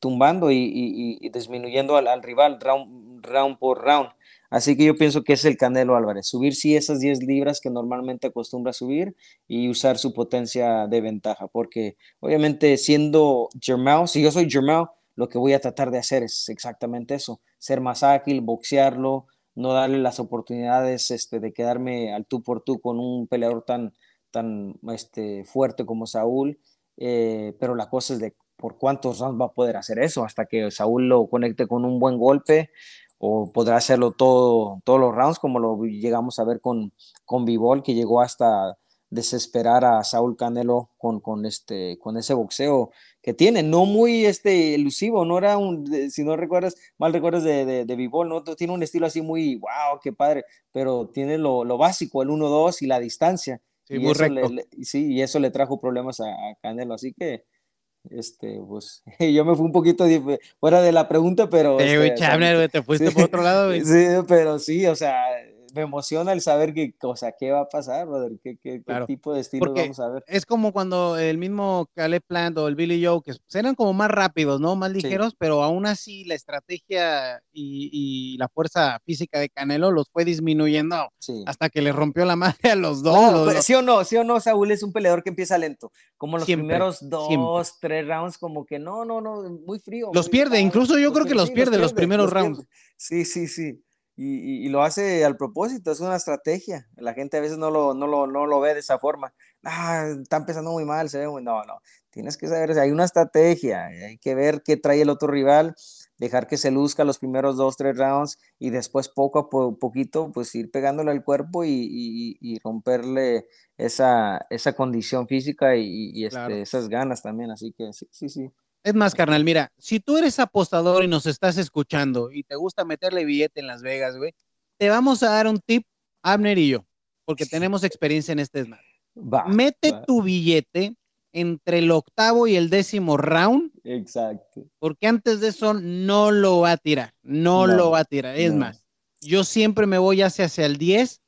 tumbando y disminuyendo al, al rival round, round por round. Así que yo pienso que es el Canelo Álvarez, subir sí esas 10 libras que normalmente acostumbra subir y usar su potencia de ventaja, porque obviamente siendo Germao, si yo soy Germao, lo que voy a tratar de hacer es exactamente eso, ser más ágil, boxearlo, no darle las oportunidades este, de quedarme al tú por tú con un peleador tan, tan este, fuerte como Saúl, eh, pero la cosa es de por cuántos rounds va a poder hacer eso hasta que Saúl lo conecte con un buen golpe o podrá hacerlo todo, todos los rounds, como lo llegamos a ver con, con Bivol, que llegó hasta desesperar a Saúl Canelo con, con, este, con ese boxeo que tiene, no muy este, elusivo, no era un, si no recuerdas, mal recuerdas de, de, de Bivol, ¿no? tiene un estilo así muy, wow, qué padre, pero tiene lo, lo básico, el 1-2 y la distancia. Sí, y muy eso recto. le, le, sí, y eso le trajo problemas a, a Canelo, así que este, pues yo me fui un poquito fuera de la pregunta, pero. Sí, este, Chabner, te fuiste sí, por otro lado, güey. Sí, pero sí, o sea, me emociona el saber qué, o sea, qué va a pasar, brother, qué, qué, Claro. qué tipo de estilo Porque vamos a ver. Es como cuando el mismo Caleb Plant o el Billy Joe, que eran como más rápidos, ¿no? Más ligeros, pero aún así la estrategia y, y la fuerza física de Canelo los fue disminuyendo Sí. hasta que le rompió la madre a los dos. Claro, pero sí o no, sí o no, Saúl es un peleador que empieza lento. Como los Siempre, primeros dos, siempre. tres rounds, como que no, no, no, muy frío. Los muy pierde, incluso yo creo que los pierde los primeros los rounds. Sí, sí, sí. Y, y- y lo hace al propósito, es una estrategia. La gente a veces no lo, no lo, no lo ve de esa forma. Ah, está empezando muy mal, se ve muy... No, no. Tienes que saber, hay una estrategia, hay que ver qué trae el otro rival. dejar que se luzca los primeros dos, tres rounds y después poco a poquito, pues ir pegándole al cuerpo y, romperle esa, esa condición física y, este, esas ganas también. Así que sí, sí, sí. Es más, carnal, mira, si tú eres apostador y nos estás escuchando y te gusta meterle billete en Las Vegas, güey, te vamos a dar un tip, Abner y yo, porque tenemos experiencia en este snap. Mete tu billete entre el octavo y el décimo round. Exacto. Porque antes de eso no lo va a tirar, no, lo va a tirar. Es más, yo siempre me voy hacia, hacia el 10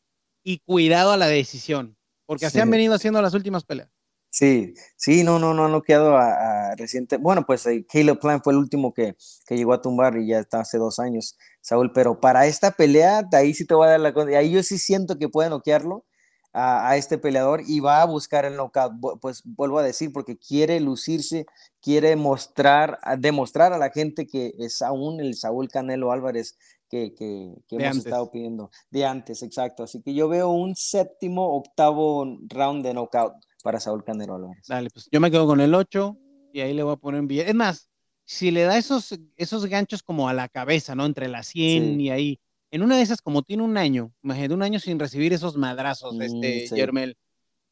y cuidado a la decisión, porque así han venido haciendo las últimas peleas. Sí, sí, no, no, no, no quedado a, reciente. Bueno, pues eh, Caleb Plant fue el último que, que, llegó a tumbar y ya está hace dos años, Saúl. Pero para esta pelea, de ahí sí te voy a dar la cosa. Ahí yo sí siento que puede noquearlo a, a, este peleador y va a buscar el knockout. Pues vuelvo a decir, porque quiere lucirse, quiere mostrar, demostrar a la gente que es aún el Saúl Canelo Álvarez que, que, que hemos estado pidiendo. De antes, exacto. Así que yo veo un séptimo, octavo round de knockout para Saúl Canelo Álvarez. Dale, pues yo me quedo con el 8 y ahí le voy a poner un billete. Es más, si le da esos, esos ganchos como a la cabeza, ¿no? Entre la 100 y ahí. En una de esas, como tiene un año, imagínate un año sin recibir esos madrazos, mm, este, Germel,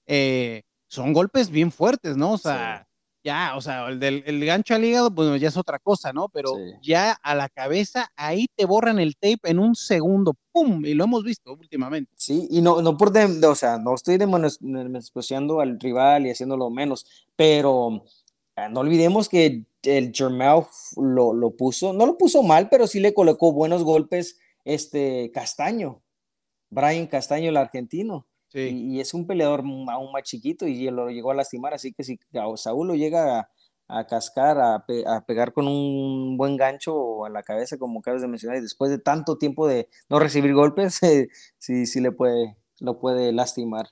eh, son golpes bien fuertes, ¿no? O sea, ya, o sea, el del el gancho al hígado, pues ya es otra cosa, ¿no? Pero ya a la cabeza, ahí te borran el tape en un segundo, ¡pum! Y lo hemos visto últimamente. Sí, y no, no por, de, o sea, no estoy despreciando al rival y haciéndolo menos, pero ah, no olvidemos que el Jermel lo, lo puso, no lo puso mal, pero sí le colocó buenos golpes, este, Castaño, Brian Castaño, el argentino. Y, es un peleador aún más chiquito y lo llegó a lastimar, así que si Saúl lo llega a, cascar, a, pegar con un buen gancho a la cabeza, como acabas de mencionar, y después de tanto tiempo de no recibir golpes, sí, sí le puede, lo puede lastimar.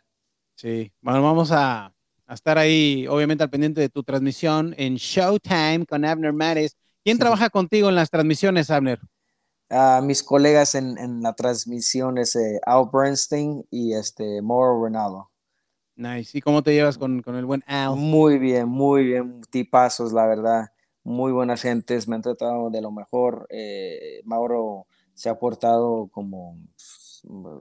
Sí, bueno, vamos a, estar ahí, obviamente, al pendiente de tu transmisión en Showtime con Abner Mares. ¿Quién trabaja contigo en las transmisiones, Abner? A mis colegas en, en la transmisión es Al Bernstein y este Mauro Ronaldo. Nice. ¿Y cómo te llevas con, con, el buen Al? Muy bien, muy bien. Tipazos, la verdad. Muy buenas gentes. Me han tratado de lo mejor. Eh, Mauro se ha portado como,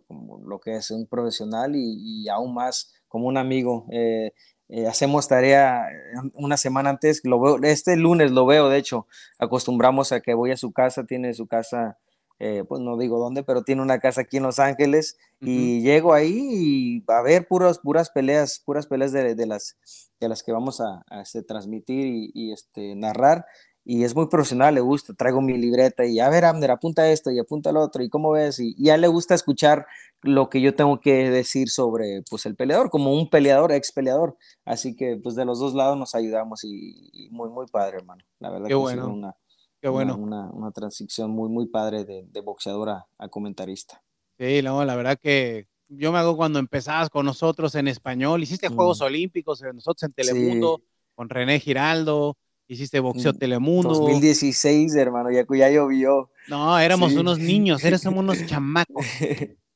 como, lo que es un profesional y, y aún más como un amigo. Eh, eh, hacemos tarea una semana antes, lo veo, este lunes lo veo, de hecho, acostumbramos a que voy a su casa, tiene su casa, eh, pues no digo dónde, pero tiene una casa aquí en Los Ángeles y llego ahí y a ver puras, puras peleas, puras peleas de, de las, de las que vamos a, a este, transmitir y, y, este, narrar y es muy profesional, le gusta, traigo mi libreta y a ver, Amner, apunta esto y apunta lo otro y cómo ves, y, y a él le gusta escuchar lo que yo tengo que decir sobre pues el peleador, como un peleador, ex peleador, así que pues de los dos lados nos ayudamos y, muy, muy padre, hermano, la verdad Qué que bueno. una, Qué bueno. Una, una, transición muy, muy padre de, de boxeador a, comentarista. Sí, no, la verdad que yo me hago cuando empezabas con nosotros en español, hiciste Juegos Olímpicos, nosotros en Telemundo, sí. con René Giraldo, hiciste boxeo Telemundo. 2016, hermano, ya, ya llovió. No, éramos sí. unos niños, éramos unos chamacos.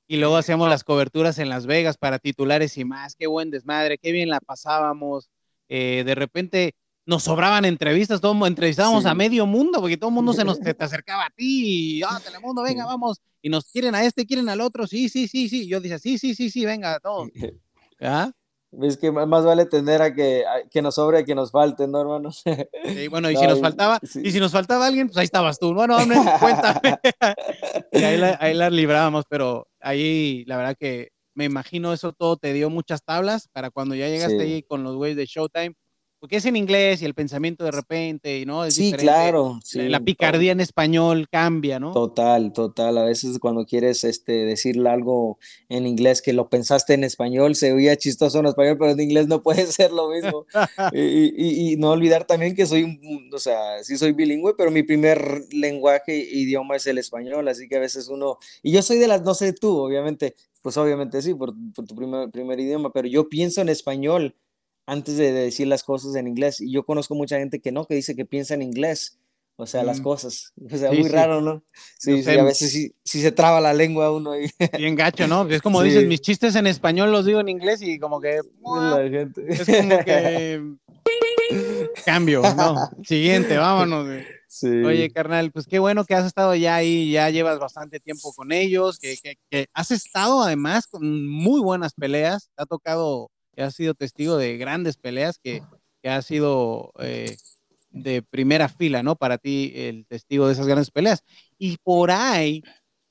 Y luego hacíamos las coberturas en Las Vegas para titulares y más. Qué buen desmadre, qué bien la pasábamos. Eh, de repente nos sobraban entrevistas, todo, entrevistábamos sí. a medio mundo, porque todo el mundo se nos te, te acercaba a ti. Y, ah, Telemundo, venga, vamos. Y nos quieren a este, quieren al otro. Sí, sí, sí, sí. Yo decía, sí, sí, sí, sí, venga, todos. ¿Ah? Es que más vale tener a que, a, que nos sobre a que nos falte, ¿no, hermano? Sí, bueno, y no, si nos faltaba, sí. y si nos faltaba alguien, pues ahí estabas tú. Bueno, hombre, cuéntame. y ahí la, ahí la librábamos, pero ahí la verdad que me imagino eso todo te dio muchas tablas para cuando ya llegaste sí. ahí con los güeyes de Showtime, porque es en inglés y el pensamiento de repente, y ¿no? Es sí, claro. Sí, la picardía en español cambia, ¿no? Total, total. A veces cuando quieres este, decirle algo en inglés que lo pensaste en español, se oía chistoso en español, pero en inglés no puede ser lo mismo. y, y, y, no olvidar también que soy, un, o sea, sí soy bilingüe, pero mi primer lenguaje, idioma es el español, así que a veces uno, y yo soy de las, no sé tú, obviamente, pues obviamente sí, por, por tu primer, primer idioma, pero yo pienso en español antes de decir las cosas en inglés. Y yo conozco mucha gente que no, que dice que piensa en inglés, o sea, mm. las cosas. O sea, sí, muy sí. raro, ¿no? Sí, sí, a veces sí, se traba la lengua uno ahí. Bien gacho, ¿no? Es como dices, mis chistes en español los digo en inglés y como que... La gente. Es como que... Cambio, ¿no? Siguiente, vámonos. Sí. Oye, carnal, pues qué bueno que has estado ya ahí, ya llevas bastante tiempo con ellos, que, que- que has estado además con muy buenas peleas, te ha tocado, que has sido testigo de grandes peleas, que, que has sido eh, de primera fila, ¿no? Para ti, el testigo de esas grandes peleas. Y por ahí,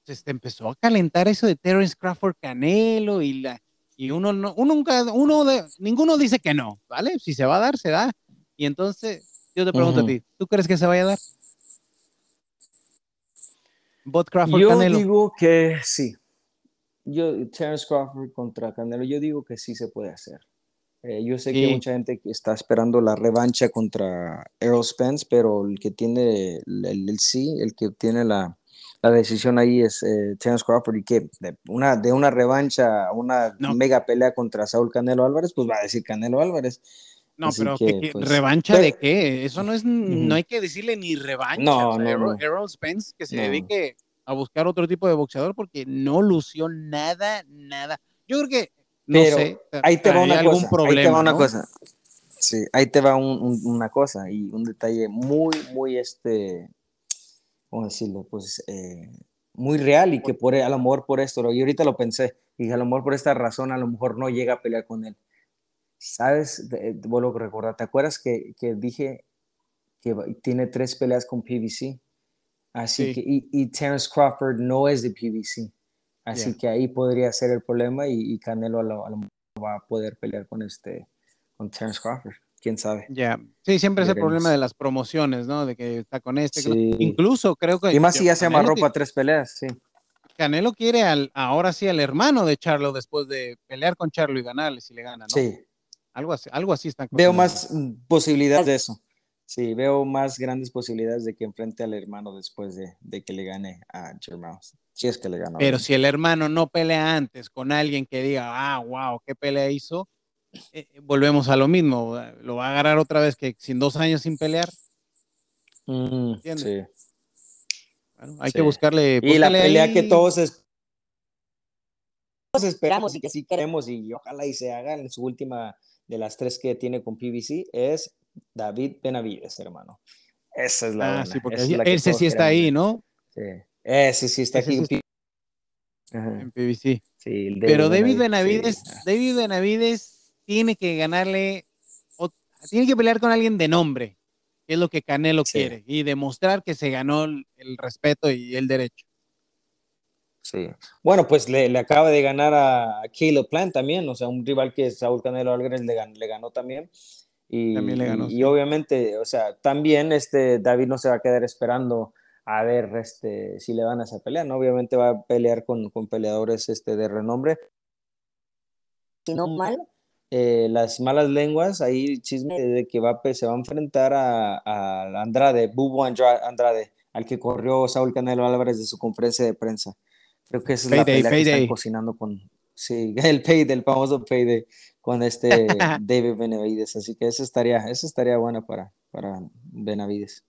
pues, te empezó a calentar eso de Terence Crawford Canelo y la y uno no, uno nunca, uno de, ninguno dice que no, ¿vale? Si se va a dar, se da. Y entonces, yo te pregunto a ti, ¿tú crees que se vaya a dar? Bot Crawford Yo Canelo. digo que sí. Yo, Terence Crawford contra Canelo, yo digo que sí se puede hacer. Eh, yo sé que Sí. hay mucha gente que está esperando la revancha contra Errol Spence, pero el que tiene el, el- el sí, el que tiene la, la decisión ahí es eh, Terence Crawford y que de una, de una revancha, una No. mega pelea contra Saúl Canelo Álvarez, pues va a decir Canelo Álvarez. No, Así pero que, ¿qué- qué- pues, ¿revancha pero- de qué? Eso no es, no Ujú. hay que decirle ni revancha. No, O sea, no, Errol, no. Errol Spence que se No. dedique a buscar otro tipo de boxeador porque no lució nada, nada. Yo creo que, no Pero sé, ahí te va una algún cosa, problema, ahí te va una ¿no? cosa. Sí, ahí te va un- un- una cosa y un detalle muy, muy, este, ¿cómo decirlo? Pues eh, muy real y que por, a lo mejor por esto, y ahorita lo pensé, y a lo mejor por esta razón a lo mejor no llega a pelear con él. ¿Sabes? Vuelvo a recordar, ¿te acuerdas que, que dije que tiene tres peleas con PBC? Así Sí. que, y, y Terence Crawford no es de PBC. Así Ya. que ahí podría ser el problema y, y Canelo a lo, a lo mejor va a poder pelear con este, con Terence Crawford. ¿Quién sabe? Ya, sí, siempre es el problema de las promociones, ¿no? De que está con este. que Sí. Incluso creo que Y más si ya se amarró para tres peleas, sí. Canelo quiere al, ahora sí al hermano de Charlo después de pelear con Charlo y ganarle si le gana, ¿no? Sí, Algo así, algo así están veo más posibilidades de eso. Sí, veo más grandes posibilidades de que enfrente al hermano después de, de que le gane a Jermao. Si es que le gana. Pero si el hermano no pelea antes con alguien que diga, ah, wow, qué pelea hizo, eh, eh, volvemos a lo mismo. Lo va a agarrar otra vez que sin dos años sin pelear. Mm, ¿entiendes? sí. Bueno, hay Sí. que buscarle. Y la pelea ahí- que todos, es- todos esperamos y que sí queremos y ojalá y se haga en su última de las tres que tiene con PBC es David Benavides, hermano. Esa es la Ah, buena, sí, porque ese todos sí está ahí. ¿no? Sí. Ese sí está Ese aquí. sí en PBC. sí, Pero David sí. Benavides, David Benavides tiene que ganarle, o- tiene que pelear con alguien de nombre, que es lo que Canelo quiere, y demostrar que se ganó el, el respeto y el derecho. Sí. Bueno, pues le, le acaba de ganar a Caleb Plant también, o sea, un rival que Saúl Canelo Álvarez le, gan- le ganó también. Y, También le ganó, y- sí. y obviamente, o sea, también este David no se va a quedar esperando a ver este, si le van a esa pelea, ¿no? Obviamente va a pelear con, con peleadores este, de renombre. No mal, eh, las malas lenguas, ahí chisme de que va, se va a enfrentar a, a Andrade, Bubo Andra- Andrade, al que corrió Saúl Canelo Álvarez de su conferencia de prensa. Creo que esa es la Payday, pelea que están cocinando con, sí, el payday, el famoso payday con este David Benavides. Así que eso estaría, eso estaría bueno para, para Benavides.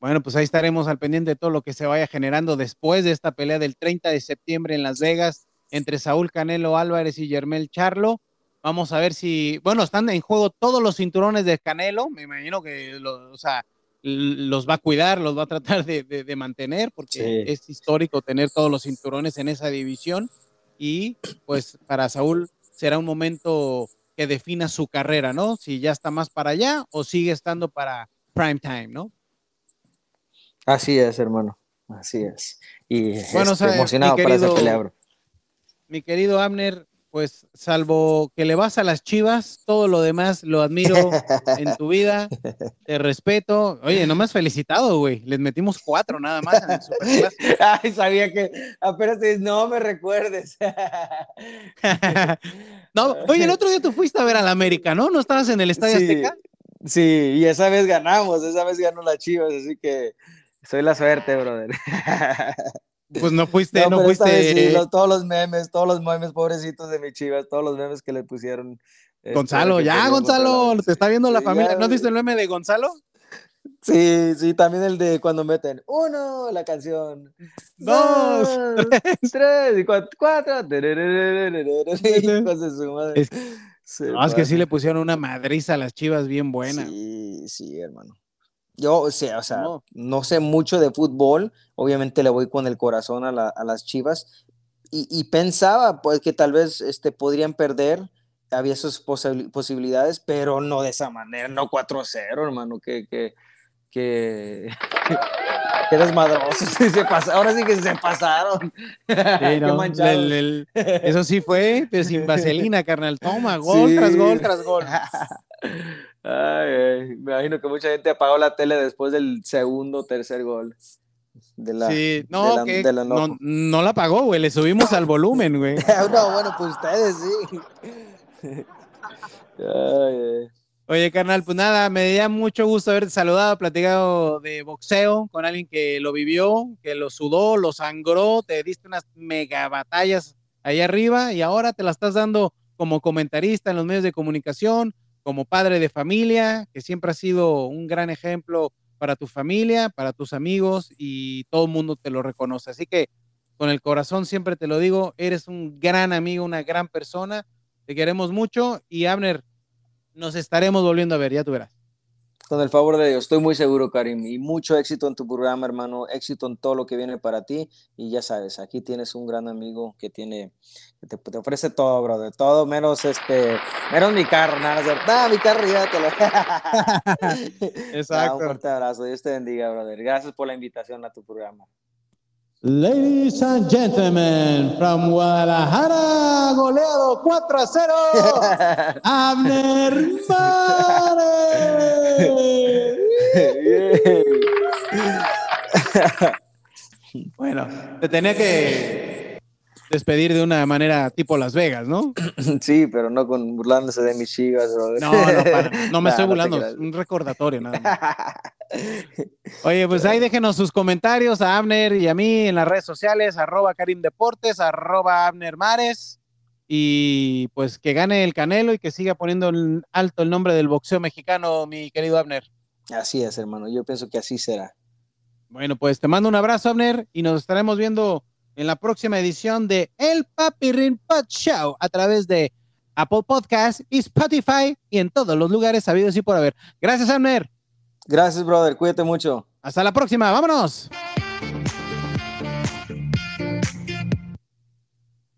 Bueno, pues ahí estaremos al pendiente de todo lo que se vaya generando después de esta pelea del 30 de septiembre en Las Vegas entre Saúl Canelo Álvarez y Yermel Charlo. Vamos a ver si, bueno, están en juego todos los cinturones de Canelo. Me imagino que, lo- o sea, los va a cuidar, los va a tratar de, de- de mantener, porque Sí. es histórico tener todos los cinturones en esa división. Y pues para Saúl será un momento que defina su carrera, ¿no? Si ya está más para allá o sigue estando para prime time, ¿no? Así es, hermano. Así es. Y Bueno, o sea, emocionado mi para esa pelea, bro. mi querido Abner, pues salvo que le vas a las chivas, todo lo demás lo admiro en tu vida, te respeto. Oye, no me has felicitado, güey. Les metimos cuatro nada más en el Superclásico. Ay, sabía que apenas te dices, no me recuerdes. no, oye, el otro día tú fuiste a ver al América, ¿no? ¿No estabas en el Estadio Sí, Azteca? Sí, y esa vez ganamos, esa vez ganó las Chivas, así que soy la suerte, brother. Pues no fuiste, no, pero esta fuiste. vez sí, los- todos los memes, todos los memes pobrecitos de mis Chivas, todos los memes que le pusieron. este, Gonzalo, ya, Gonzalo, te está viendo la Sí, familia. ya, ¿No has visto el meme de Gonzalo? Sí, sí, también el de cuando meten uno, la canción. Dos, tres, y cuatro, cuatro. Hijos de su madre. Es- Se No, es que sí le pusieron una madriza a las chivas bien buena. Sí, sí, hermano. Yo, o sea, o sea, No. no sé mucho de fútbol, obviamente le voy con el corazón a, la- a las Chivas y, y pensaba pues que tal vez este, podrían perder, había posi- posibilidades, pero no de esa manera, no 4-0, hermano, que, que, que, que desmadrosos, se ahora sí que se pasaron. Sí, no, el- el- eso sí fue, pero sin vaselina, carnal. Toma, gol Sí. tras gol tras gol. Ay, me imagino que mucha gente apagó la tele después del segundo o tercer gol. De la, sí, de no, la- que del no, enojo. no la pagó, güey. Le subimos al volumen, güey. no, bueno, pues ustedes sí. Ay. Oye, carnal, pues nada, me da mucho gusto haberte saludado, platicado de boxeo con alguien que lo vivió, que lo sudó, lo sangró, te diste unas mega batallas ahí arriba y ahora te la estás dando como comentarista en los medios de comunicación, como padre de familia, que siempre has sido un gran ejemplo para tu familia, para tus amigos y todo el mundo te lo reconoce. Así que con el corazón siempre te lo digo, eres un gran amigo, una gran persona, te queremos mucho y Abner, nos estaremos volviendo a ver, ya tú verás. Con el favor de Dios, estoy muy seguro, Karim. Y mucho éxito en tu programa, hermano. Éxito en todo lo que viene para ti. Y ya sabes, aquí tienes un gran amigo que tiene, que te, te ofrece todo, brother. Todo menos este, menos mi carro, nada, ¿cierto? Ah, mi carro ya te lo. Ah, Exacto. un fuerte abrazo. Dios te bendiga, brother. Gracias por la invitación a tu programa. Ladies and gentlemen, from Guadalajara, goleado 4 a 0, Abner Mares. Bueno, te tenía que despedir de una manera tipo Las Vegas, ¿no? Sí, pero no con burlándose de mis chivas, brother. No, no, para- no me Nah, estoy burlando, es un recordatorio nada más. Oye, pues ahí déjenos sus comentarios a Abner y a mí en las redes sociales, arroba Karim Deportes, arroba Abner Mares, y pues que gane el Canelo y que siga poniendo en alto el nombre del boxeo mexicano, mi querido Abner. Así es, hermano. Yo pienso que así será. Bueno, pues te mando un abrazo, Abner, y nos estaremos viendo en la próxima edición de El Papirrin Pod Show a través de Apple Podcast y Spotify y en todos los lugares sabidos y por haber. Gracias, Abner. Gracias, brother. Cuídate mucho. Hasta la próxima. Vámonos.